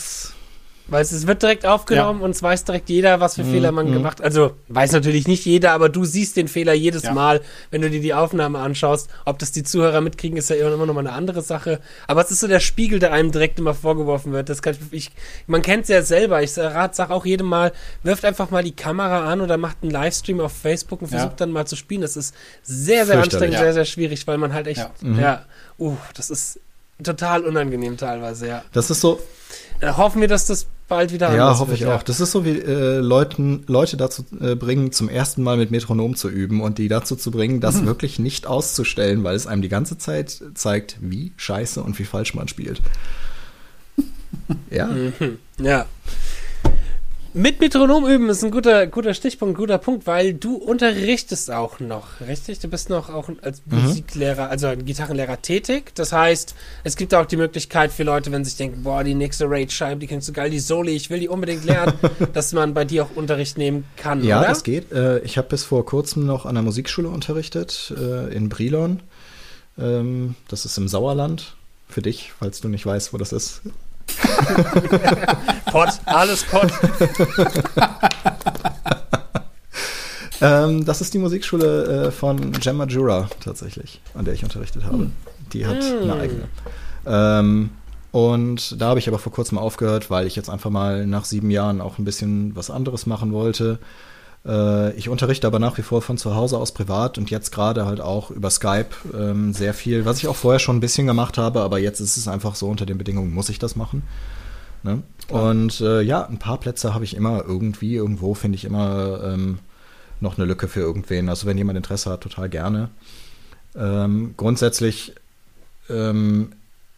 Weil es wird direkt aufgenommen ja. und es weiß direkt jeder, was für mhm. Fehler man mhm. gemacht hat. Also weiß natürlich nicht jeder, aber du siehst den Fehler jedes ja. Mal, wenn du dir die Aufnahme anschaust. Ob das die Zuhörer mitkriegen, ist ja immer noch mal eine andere Sache. Aber es ist so der Spiegel, der einem direkt immer vorgeworfen wird. Das kann ich, man kennt es ja selber. Ich sage auch jedem Mal, wirft einfach mal die Kamera an oder macht einen Livestream auf Facebook und versucht ja. dann mal zu spielen. Das ist sehr, sehr anstrengend, sehr, sehr schwierig, weil man halt echt, ja, mhm. ja uh, das ist total unangenehm teilweise, ja. Das ist so, äh, hoffen wir, dass das bald wieder Ja, hoffe ich ja. auch. Das ist so wie äh, Leuten, Leute dazu äh, bringen, zum ersten Mal mit Metronom zu üben und die dazu zu bringen, das mhm. wirklich nicht auszustellen, weil es einem die ganze Zeit zeigt, wie scheiße und wie falsch man spielt. ja. Mhm. Ja. Mit Metronom üben ist ein guter, guter Stichpunkt, guter Punkt, weil du unterrichtest auch noch, richtig? Du bist noch auch als mhm. Musiklehrer, also Gitarrenlehrer tätig. Das heißt, es gibt auch die Möglichkeit für Leute, wenn sie sich denken, boah, die nächste Raid-Scheibe, die kennst du geil, die Soli, ich will die unbedingt lernen, dass man bei dir auch Unterricht nehmen kann, Ja, oder? das geht. Äh, ich habe bis vor kurzem noch an der Musikschule unterrichtet, äh, in Brilon. Ähm, das ist im Sauerland. Für dich, falls du nicht weißt, wo das ist. Pott, alles Pott. ähm, das ist die Musikschule äh, von Gemma Jura tatsächlich, an der ich unterrichtet habe. Hm. Die hat hm. eine eigene. Ähm, und da habe ich aber vor kurzem aufgehört, weil ich jetzt einfach mal nach sieben Jahren auch ein bisschen was anderes machen wollte. Äh, ich unterrichte aber nach wie vor von zu Hause aus privat und jetzt gerade halt auch über Skype ähm, sehr viel, was ich auch vorher schon ein bisschen gemacht habe, aber jetzt ist es einfach so, unter den Bedingungen muss ich das machen. Ne? Und äh, ja, ein paar Plätze habe ich immer irgendwie, irgendwo finde ich immer ähm, noch eine Lücke für irgendwen. Also wenn jemand Interesse hat, total gerne. Ähm, grundsätzlich ähm,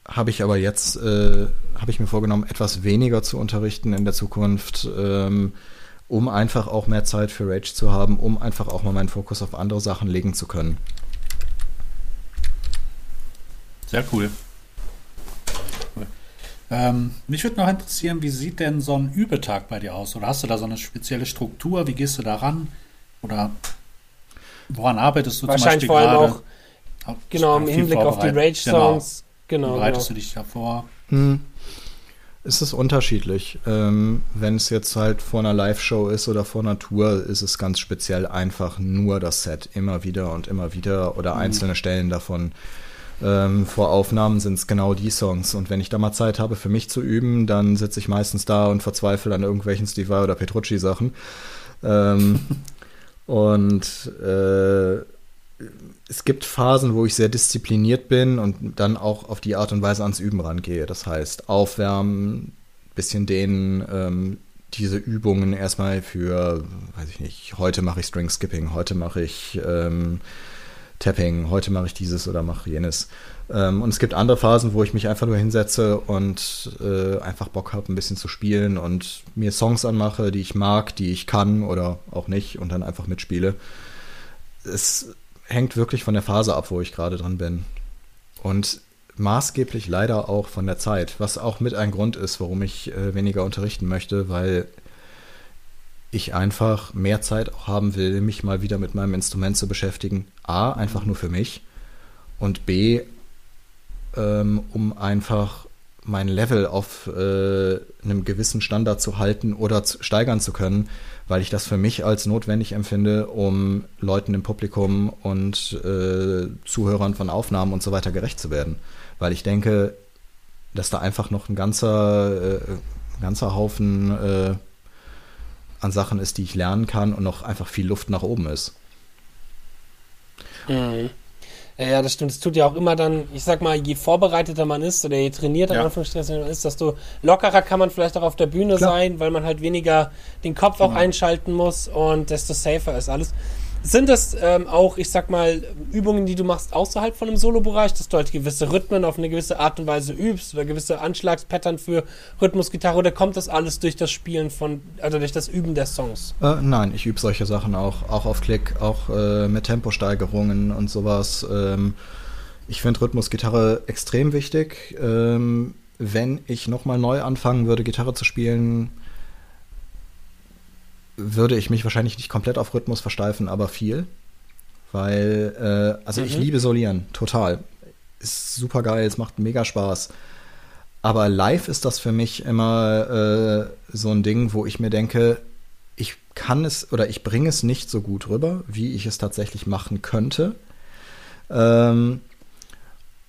habe ich aber jetzt, äh, habe ich mir vorgenommen, etwas weniger zu unterrichten in der Zukunft. Um einfach auch mehr Zeit für Rage zu haben, um einfach auch mal meinen Fokus auf andere Sachen legen zu können. Sehr cool. Ähm, mich würde noch interessieren, wie sieht denn so ein Übetag bei dir aus? Oder hast du da so eine spezielle Struktur? Wie gehst du da ran? Oder woran arbeitest du Wahrscheinlich zum Beispiel vor allem gerade? auch, genau, im Hinblick auf die Rage-Songs. Genau. genau. Bereitest genau. du dich davor? Hm. Es ist unterschiedlich. Ähm, Wenn es jetzt halt vor einer Live-Show ist oder vor einer Tour, ist es ganz speziell einfach nur das Set immer wieder und immer wieder oder mhm. einzelne Stellen davon. Ähm, vor Aufnahmen sind es genau die Songs. Und wenn ich da mal Zeit habe, für mich zu üben, dann sitze ich meistens da und verzweifle an irgendwelchen Steve Vai oder Petrucci-Sachen. Ähm, und äh, es gibt Phasen, wo ich sehr diszipliniert bin und dann auch auf die Art und Weise ans Üben rangehe. Das heißt, aufwärmen, bisschen dehnen, ähm, diese Übungen erstmal für, weiß ich nicht, heute mache ich String Skipping, heute mache ich ähm, Tapping, heute mache ich dieses oder mache jenes. Ähm, und es gibt andere Phasen, wo ich mich einfach nur hinsetze und äh, einfach Bock habe, ein bisschen zu spielen und mir Songs anmache, die ich mag, die ich kann oder auch nicht und dann einfach mitspiele. Es hängt wirklich von der Phase ab, wo ich gerade dran bin. Und maßgeblich leider auch von der Zeit, was auch mit ein Grund ist, warum ich äh, weniger unterrichten möchte, weil ich einfach mehr Zeit auch haben will, mich mal wieder mit meinem Instrument zu beschäftigen. A, einfach nur für mich und B, ähm, um einfach mein Level auf äh, einem gewissen Standard zu halten oder zu, steigern zu können, weil ich das für mich als notwendig empfinde, um Leuten im Publikum und äh, Zuhörern von Aufnahmen und so weiter gerecht zu werden. Weil ich denke, dass da einfach noch ein ganzer, äh, ganzer Haufen äh, an Sachen ist, die ich lernen kann und noch einfach viel Luft nach oben ist. Mhm. Ja, das stimmt. Es tut ja auch immer dann, ich sag mal, je vorbereiteter man ist oder je trainierter ja. Anführungsstrichen man ist, desto lockerer kann man vielleicht auch auf der Bühne Klar. sein, weil man halt weniger den Kopf auch genau. einschalten muss und desto safer ist alles. Sind das ähm, auch, ich sag mal, Übungen, die du machst außerhalb von einem Solo-Bereich, dass du halt gewisse Rhythmen auf eine gewisse Art und Weise übst oder gewisse Anschlagspattern für Rhythmusgitarre oder kommt das alles durch das Spielen von, also durch das Üben der Songs? Äh, nein, ich übe solche Sachen auch, auch auf Klick, auch äh, mit Temposteigerungen und sowas. Ähm, ich finde Rhythmusgitarre extrem wichtig. Ähm, wenn ich nochmal neu anfangen würde, Gitarre zu spielen, würde ich mich wahrscheinlich nicht komplett auf Rhythmus versteifen, aber viel. Weil, äh, also mhm. ich liebe Solieren, total. Ist super geil, es macht mega Spaß. Aber live ist das für mich immer äh, so ein Ding, wo ich mir denke, ich kann es oder ich bringe es nicht so gut rüber, wie ich es tatsächlich machen könnte. Ähm,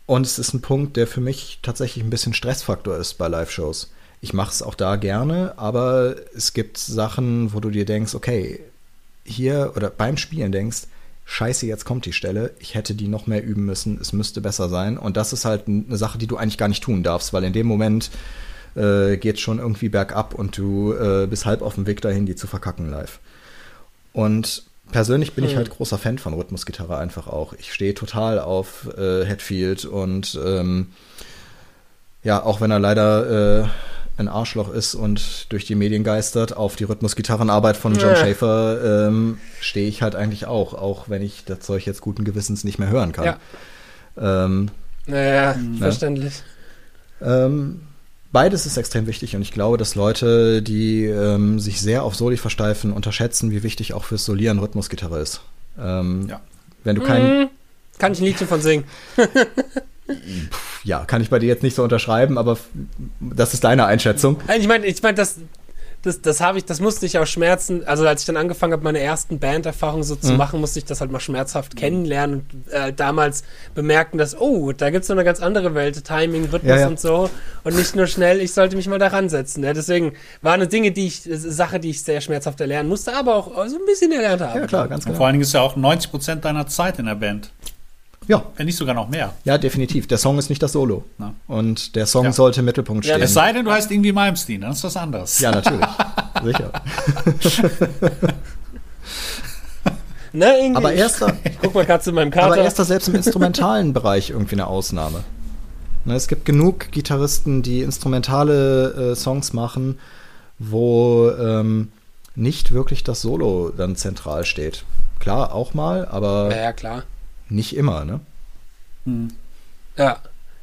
und es ist ein Punkt, der für mich tatsächlich ein bisschen Stressfaktor ist bei Live-Shows. Ich mache es auch da gerne, aber es gibt Sachen, wo du dir denkst, okay, hier oder beim Spielen denkst, scheiße, jetzt kommt die Stelle, ich hätte die noch mehr üben müssen, es müsste besser sein. Und das ist halt eine Sache, die du eigentlich gar nicht tun darfst, weil in dem Moment äh, geht schon irgendwie bergab und du äh, bist halb auf dem Weg dahin, die zu verkacken live. Und persönlich bin hm. ich halt großer Fan von Rhythmusgitarre einfach auch. Ich stehe total auf äh, Hetfield und ähm, ja, auch wenn er leider äh, ein Arschloch ist und durch die Medien geistert, auf die Rhythmusgitarrenarbeit von John ja. Schaefer ähm, stehe ich halt eigentlich auch, auch wenn ich das Zeug jetzt guten Gewissens nicht mehr hören kann. Ja. Ähm, naja, ne? verständlich. Ähm, beides ist extrem wichtig und ich glaube, dass Leute, die ähm, sich sehr auf Soli versteifen, unterschätzen, wie wichtig auch fürs Solieren Rhythmusgitarre ist. Ähm, ja. Wenn du kein. Mhm. Kann ich ein Liedchen von singen. ja, kann ich bei dir jetzt nicht so unterschreiben, aber das ist deine Einschätzung. Ich meine, ich meine, das, das, das habe ich, das musste ich auch schmerzen. Also als ich dann angefangen habe, meine ersten Banderfahrungen so zu mhm. machen, musste ich das halt mal schmerzhaft kennenlernen und äh, damals bemerken, dass, oh, da gibt es noch eine ganz andere Welt, Timing, Rhythmus ja, ja. und so. Und nicht nur schnell, ich sollte mich mal daran setzen. Ja, deswegen waren es Dinge, die ich, Sache, die ich sehr schmerzhaft erlernen musste, aber auch so ein bisschen erlernt habe. Ja, klar, ganz genau. Und vor allen Dingen ist ja auch 90 Prozent deiner Zeit in der Band. Ja. Wenn nicht sogar noch mehr. Ja, definitiv. Der Song ist nicht das Solo. Na. Und der Song ja. sollte im Mittelpunkt stehen. Ja, es sei denn, du heißt irgendwie Malmsteen, dann ist das anders. Ja, natürlich. Sicher. Ne, irgendwie. Aber erster, guck mal gerade zu meinem Kater. Aber erster selbst im instrumentalen Bereich irgendwie eine Ausnahme. Ne, es gibt genug Gitarristen, die instrumentale äh, Songs machen, wo ähm, nicht wirklich das Solo dann zentral steht. Klar, auch mal, aber. Ja, ja klar nicht immer, ne? Hm. Ja,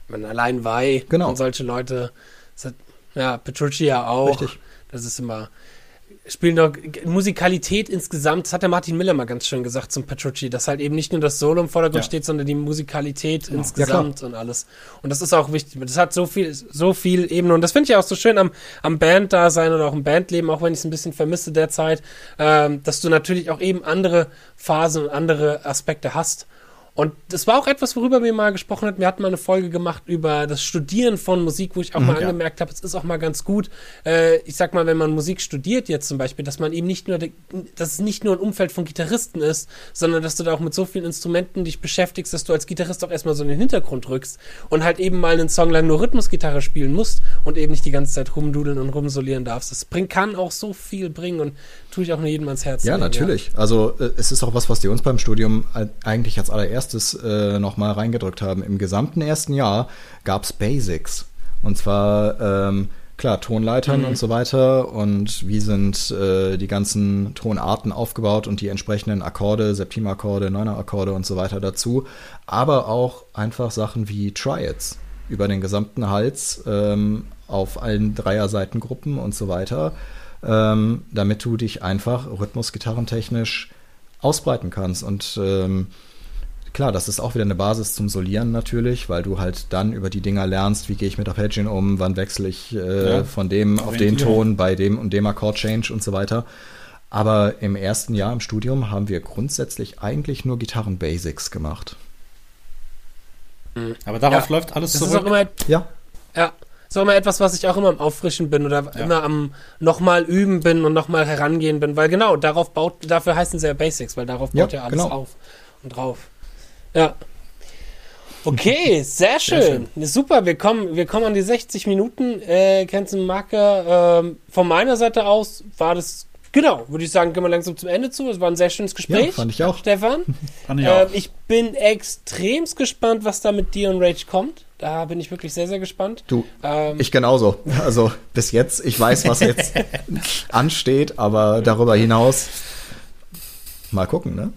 man allein Wei genau. und solche Leute, ja, Petrucci ja auch. Richtig. Das ist immer, spielen doch Musikalität insgesamt, das hat der Martin Miller mal ganz schön gesagt zum Petrucci, dass halt eben nicht nur das Solo im Vordergrund ja. steht, sondern die Musikalität genau. insgesamt ja, und alles. Und das ist auch wichtig. Das hat so viel, so viel Ebene. Und das finde ich auch so schön am, am Band-Dasein oder auch im Bandleben, auch wenn ich es ein bisschen vermisse derzeit, ähm, dass du natürlich auch eben andere Phasen und andere Aspekte hast. Und das war auch etwas, worüber wir mal gesprochen hatten. Wir hatten mal eine Folge gemacht über das Studieren von Musik, wo ich auch mhm, mal angemerkt habe, es ist auch mal ganz gut, äh, ich sag mal, wenn man Musik studiert jetzt zum Beispiel, dass man eben nicht nur, dass es nicht nur ein Umfeld von Gitarristen ist, sondern dass du da auch mit so vielen Instrumenten dich beschäftigst, dass du als Gitarrist auch erstmal so in den Hintergrund rückst und halt eben mal einen Song lang nur Rhythmusgitarre spielen musst und eben nicht die ganze Zeit rumdudeln und rumsolieren darfst. Das bringt, kann auch so viel bringen und tue ich auch nur jedem ans Herz. Ja, legen, natürlich. Ja. Also äh, es ist auch was, was die uns beim Studium eigentlich als allererstes äh, nochmal reingedrückt haben. Im gesamten ersten Jahr gab es Basics. Und zwar, ähm, klar, Tonleitern mhm. und so weiter und wie sind äh, die ganzen Tonarten aufgebaut und die entsprechenden Akkorde, Septimakkorde, Neuner-Akkorde und so weiter dazu. Aber auch einfach Sachen wie Triads über den gesamten Hals ähm, auf allen Dreier-Seitengruppen und so weiter ähm, damit du dich einfach rhythmusgitarrentechnisch ausbreiten kannst. Und ähm, klar, das ist auch wieder eine Basis zum Solieren natürlich, weil du halt dann über die Dinger lernst, wie gehe ich mit Arpeggien um, wann wechsle ich äh, ja, von dem auf den Ton bei dem und dem Akkord-Change und so weiter. Aber im ersten Jahr im Studium haben wir grundsätzlich eigentlich nur Gitarren-Basics gemacht. Aber darauf ja, läuft alles das zurück. Ist auch immer, ja. Ja, ist auch immer etwas, was ich auch immer am Auffrischen bin oder ja. immer am nochmal üben bin und nochmal herangehen bin, weil genau, darauf baut, dafür heißen sie ja Basics, weil darauf baut ja, ja alles genau. auf und drauf. Ja. Okay, sehr schön. Sehr schön. Super, wir kommen, wir kommen an die 60 Minuten. Äh, Kenzen Marker. Ähm, von meiner Seite aus war das, genau, würde ich sagen, gehen wir langsam zum Ende zu. Es war ein sehr schönes Gespräch. Ja, fand ich auch. Stefan. fand ich auch. Äh, ich bin extremst gespannt, was da mit dir und Rage kommt. Da bin ich wirklich sehr, sehr gespannt. Du, ähm, ich genauso. Also bis jetzt, ich weiß, was jetzt ansteht, aber darüber hinaus mal gucken, ne?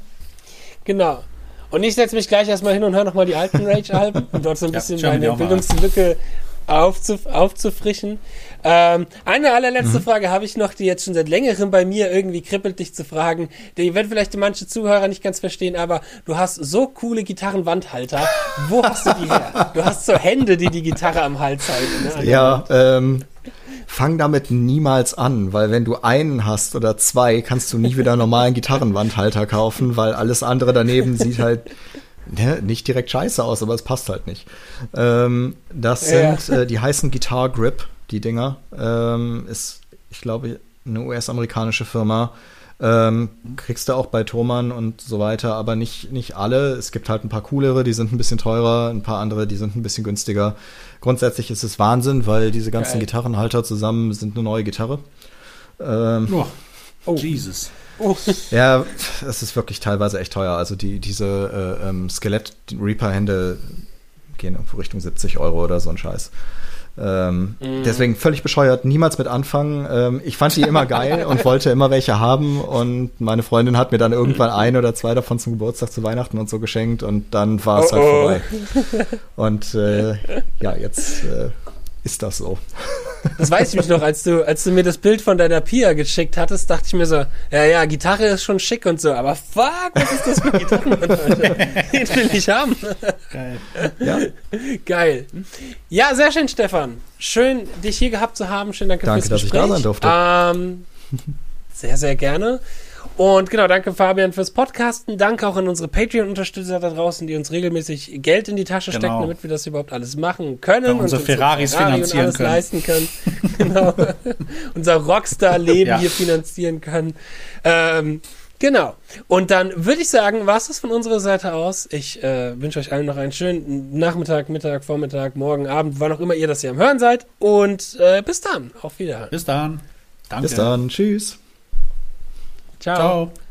Genau. Und ich setze mich gleich erstmal hin und höre nochmal die alten Rage-Alben, um dort so ein bisschen meine Bildungslücke aufzuf aufzufrischen. Ähm, eine allerletzte mhm. Frage habe ich noch, die jetzt schon seit längerem bei mir irgendwie kribbelt, dich zu fragen. Die werden vielleicht manche Zuhörer nicht ganz verstehen, aber du hast so coole Gitarrenwandhalter. Wo hast du die her? Du hast so Hände, die die Gitarre am Hals halten. Ne? Ja, ähm, fang damit niemals an, weil wenn du einen hast oder zwei, kannst du nie wieder einen normalen Gitarrenwandhalter kaufen, weil alles andere daneben sieht halt ne, nicht direkt scheiße aus, aber es passt halt nicht. Ähm, das sind, ja. äh, die heißen Guitar Grip, die Dinger. Ähm, ist, ich glaube, eine US-amerikanische Firma. Ähm, kriegst du auch bei Thomann und so weiter, aber nicht, nicht alle. Es gibt halt ein paar coolere, die sind ein bisschen teurer, ein paar andere, die sind ein bisschen günstiger. Grundsätzlich ist es Wahnsinn, weil diese ganzen Geil. Gitarrenhalter zusammen sind eine neue Gitarre. Ähm, oh. oh. Jesus. Oh. Ja, es ist wirklich teilweise echt teuer. Also die, diese äh, ähm, Skelett-Reaper-Hände gehen irgendwo Richtung 70 Euro oder so ein Scheiß. Ähm, mm. Deswegen völlig bescheuert, niemals mit anfangen. Ähm, ich fand die immer geil und wollte immer welche haben und meine Freundin hat mir dann irgendwann ein oder zwei davon zum Geburtstag, zu Weihnachten und so geschenkt und dann war es oh, halt vorbei. Und äh, ja, jetzt äh, ist das so. Das weiß ich mich noch, als du, als du mir das Bild von deiner Pia geschickt hattest, dachte ich mir so, ja, ja, Gitarre ist schon schick und so, aber fuck, was ist das für Gitarre? Den will ich haben. Geil. Ja. Geil. Ja, sehr schön, Stefan. Schön, dich hier gehabt zu haben. Schön, danke, danke fürs Gespräch. Danke, dass ich da sein durfte. Ähm, sehr, sehr gerne. Und genau, danke Fabian fürs Podcasten. Danke auch an unsere Patreon-Unterstützer da draußen, die uns regelmäßig Geld in die Tasche genau. stecken, damit wir das überhaupt alles machen können. Ja, unsere und Ferraris Ferrari finanzieren und alles können. leisten können. genau. Unser Rockstar-Leben ja. hier finanzieren können. Ähm, Genau. Und dann würde ich sagen, war es das von unserer Seite aus. Ich äh, wünsche euch allen noch einen schönen Nachmittag, Mittag, Vormittag, Morgen, Abend, wann auch immer ihr das hier am Hören seid. Und äh, bis dann. Auf Wiederhören. Bis dann. Danke. Bis dann. Tschüss. Ciao. Ciao.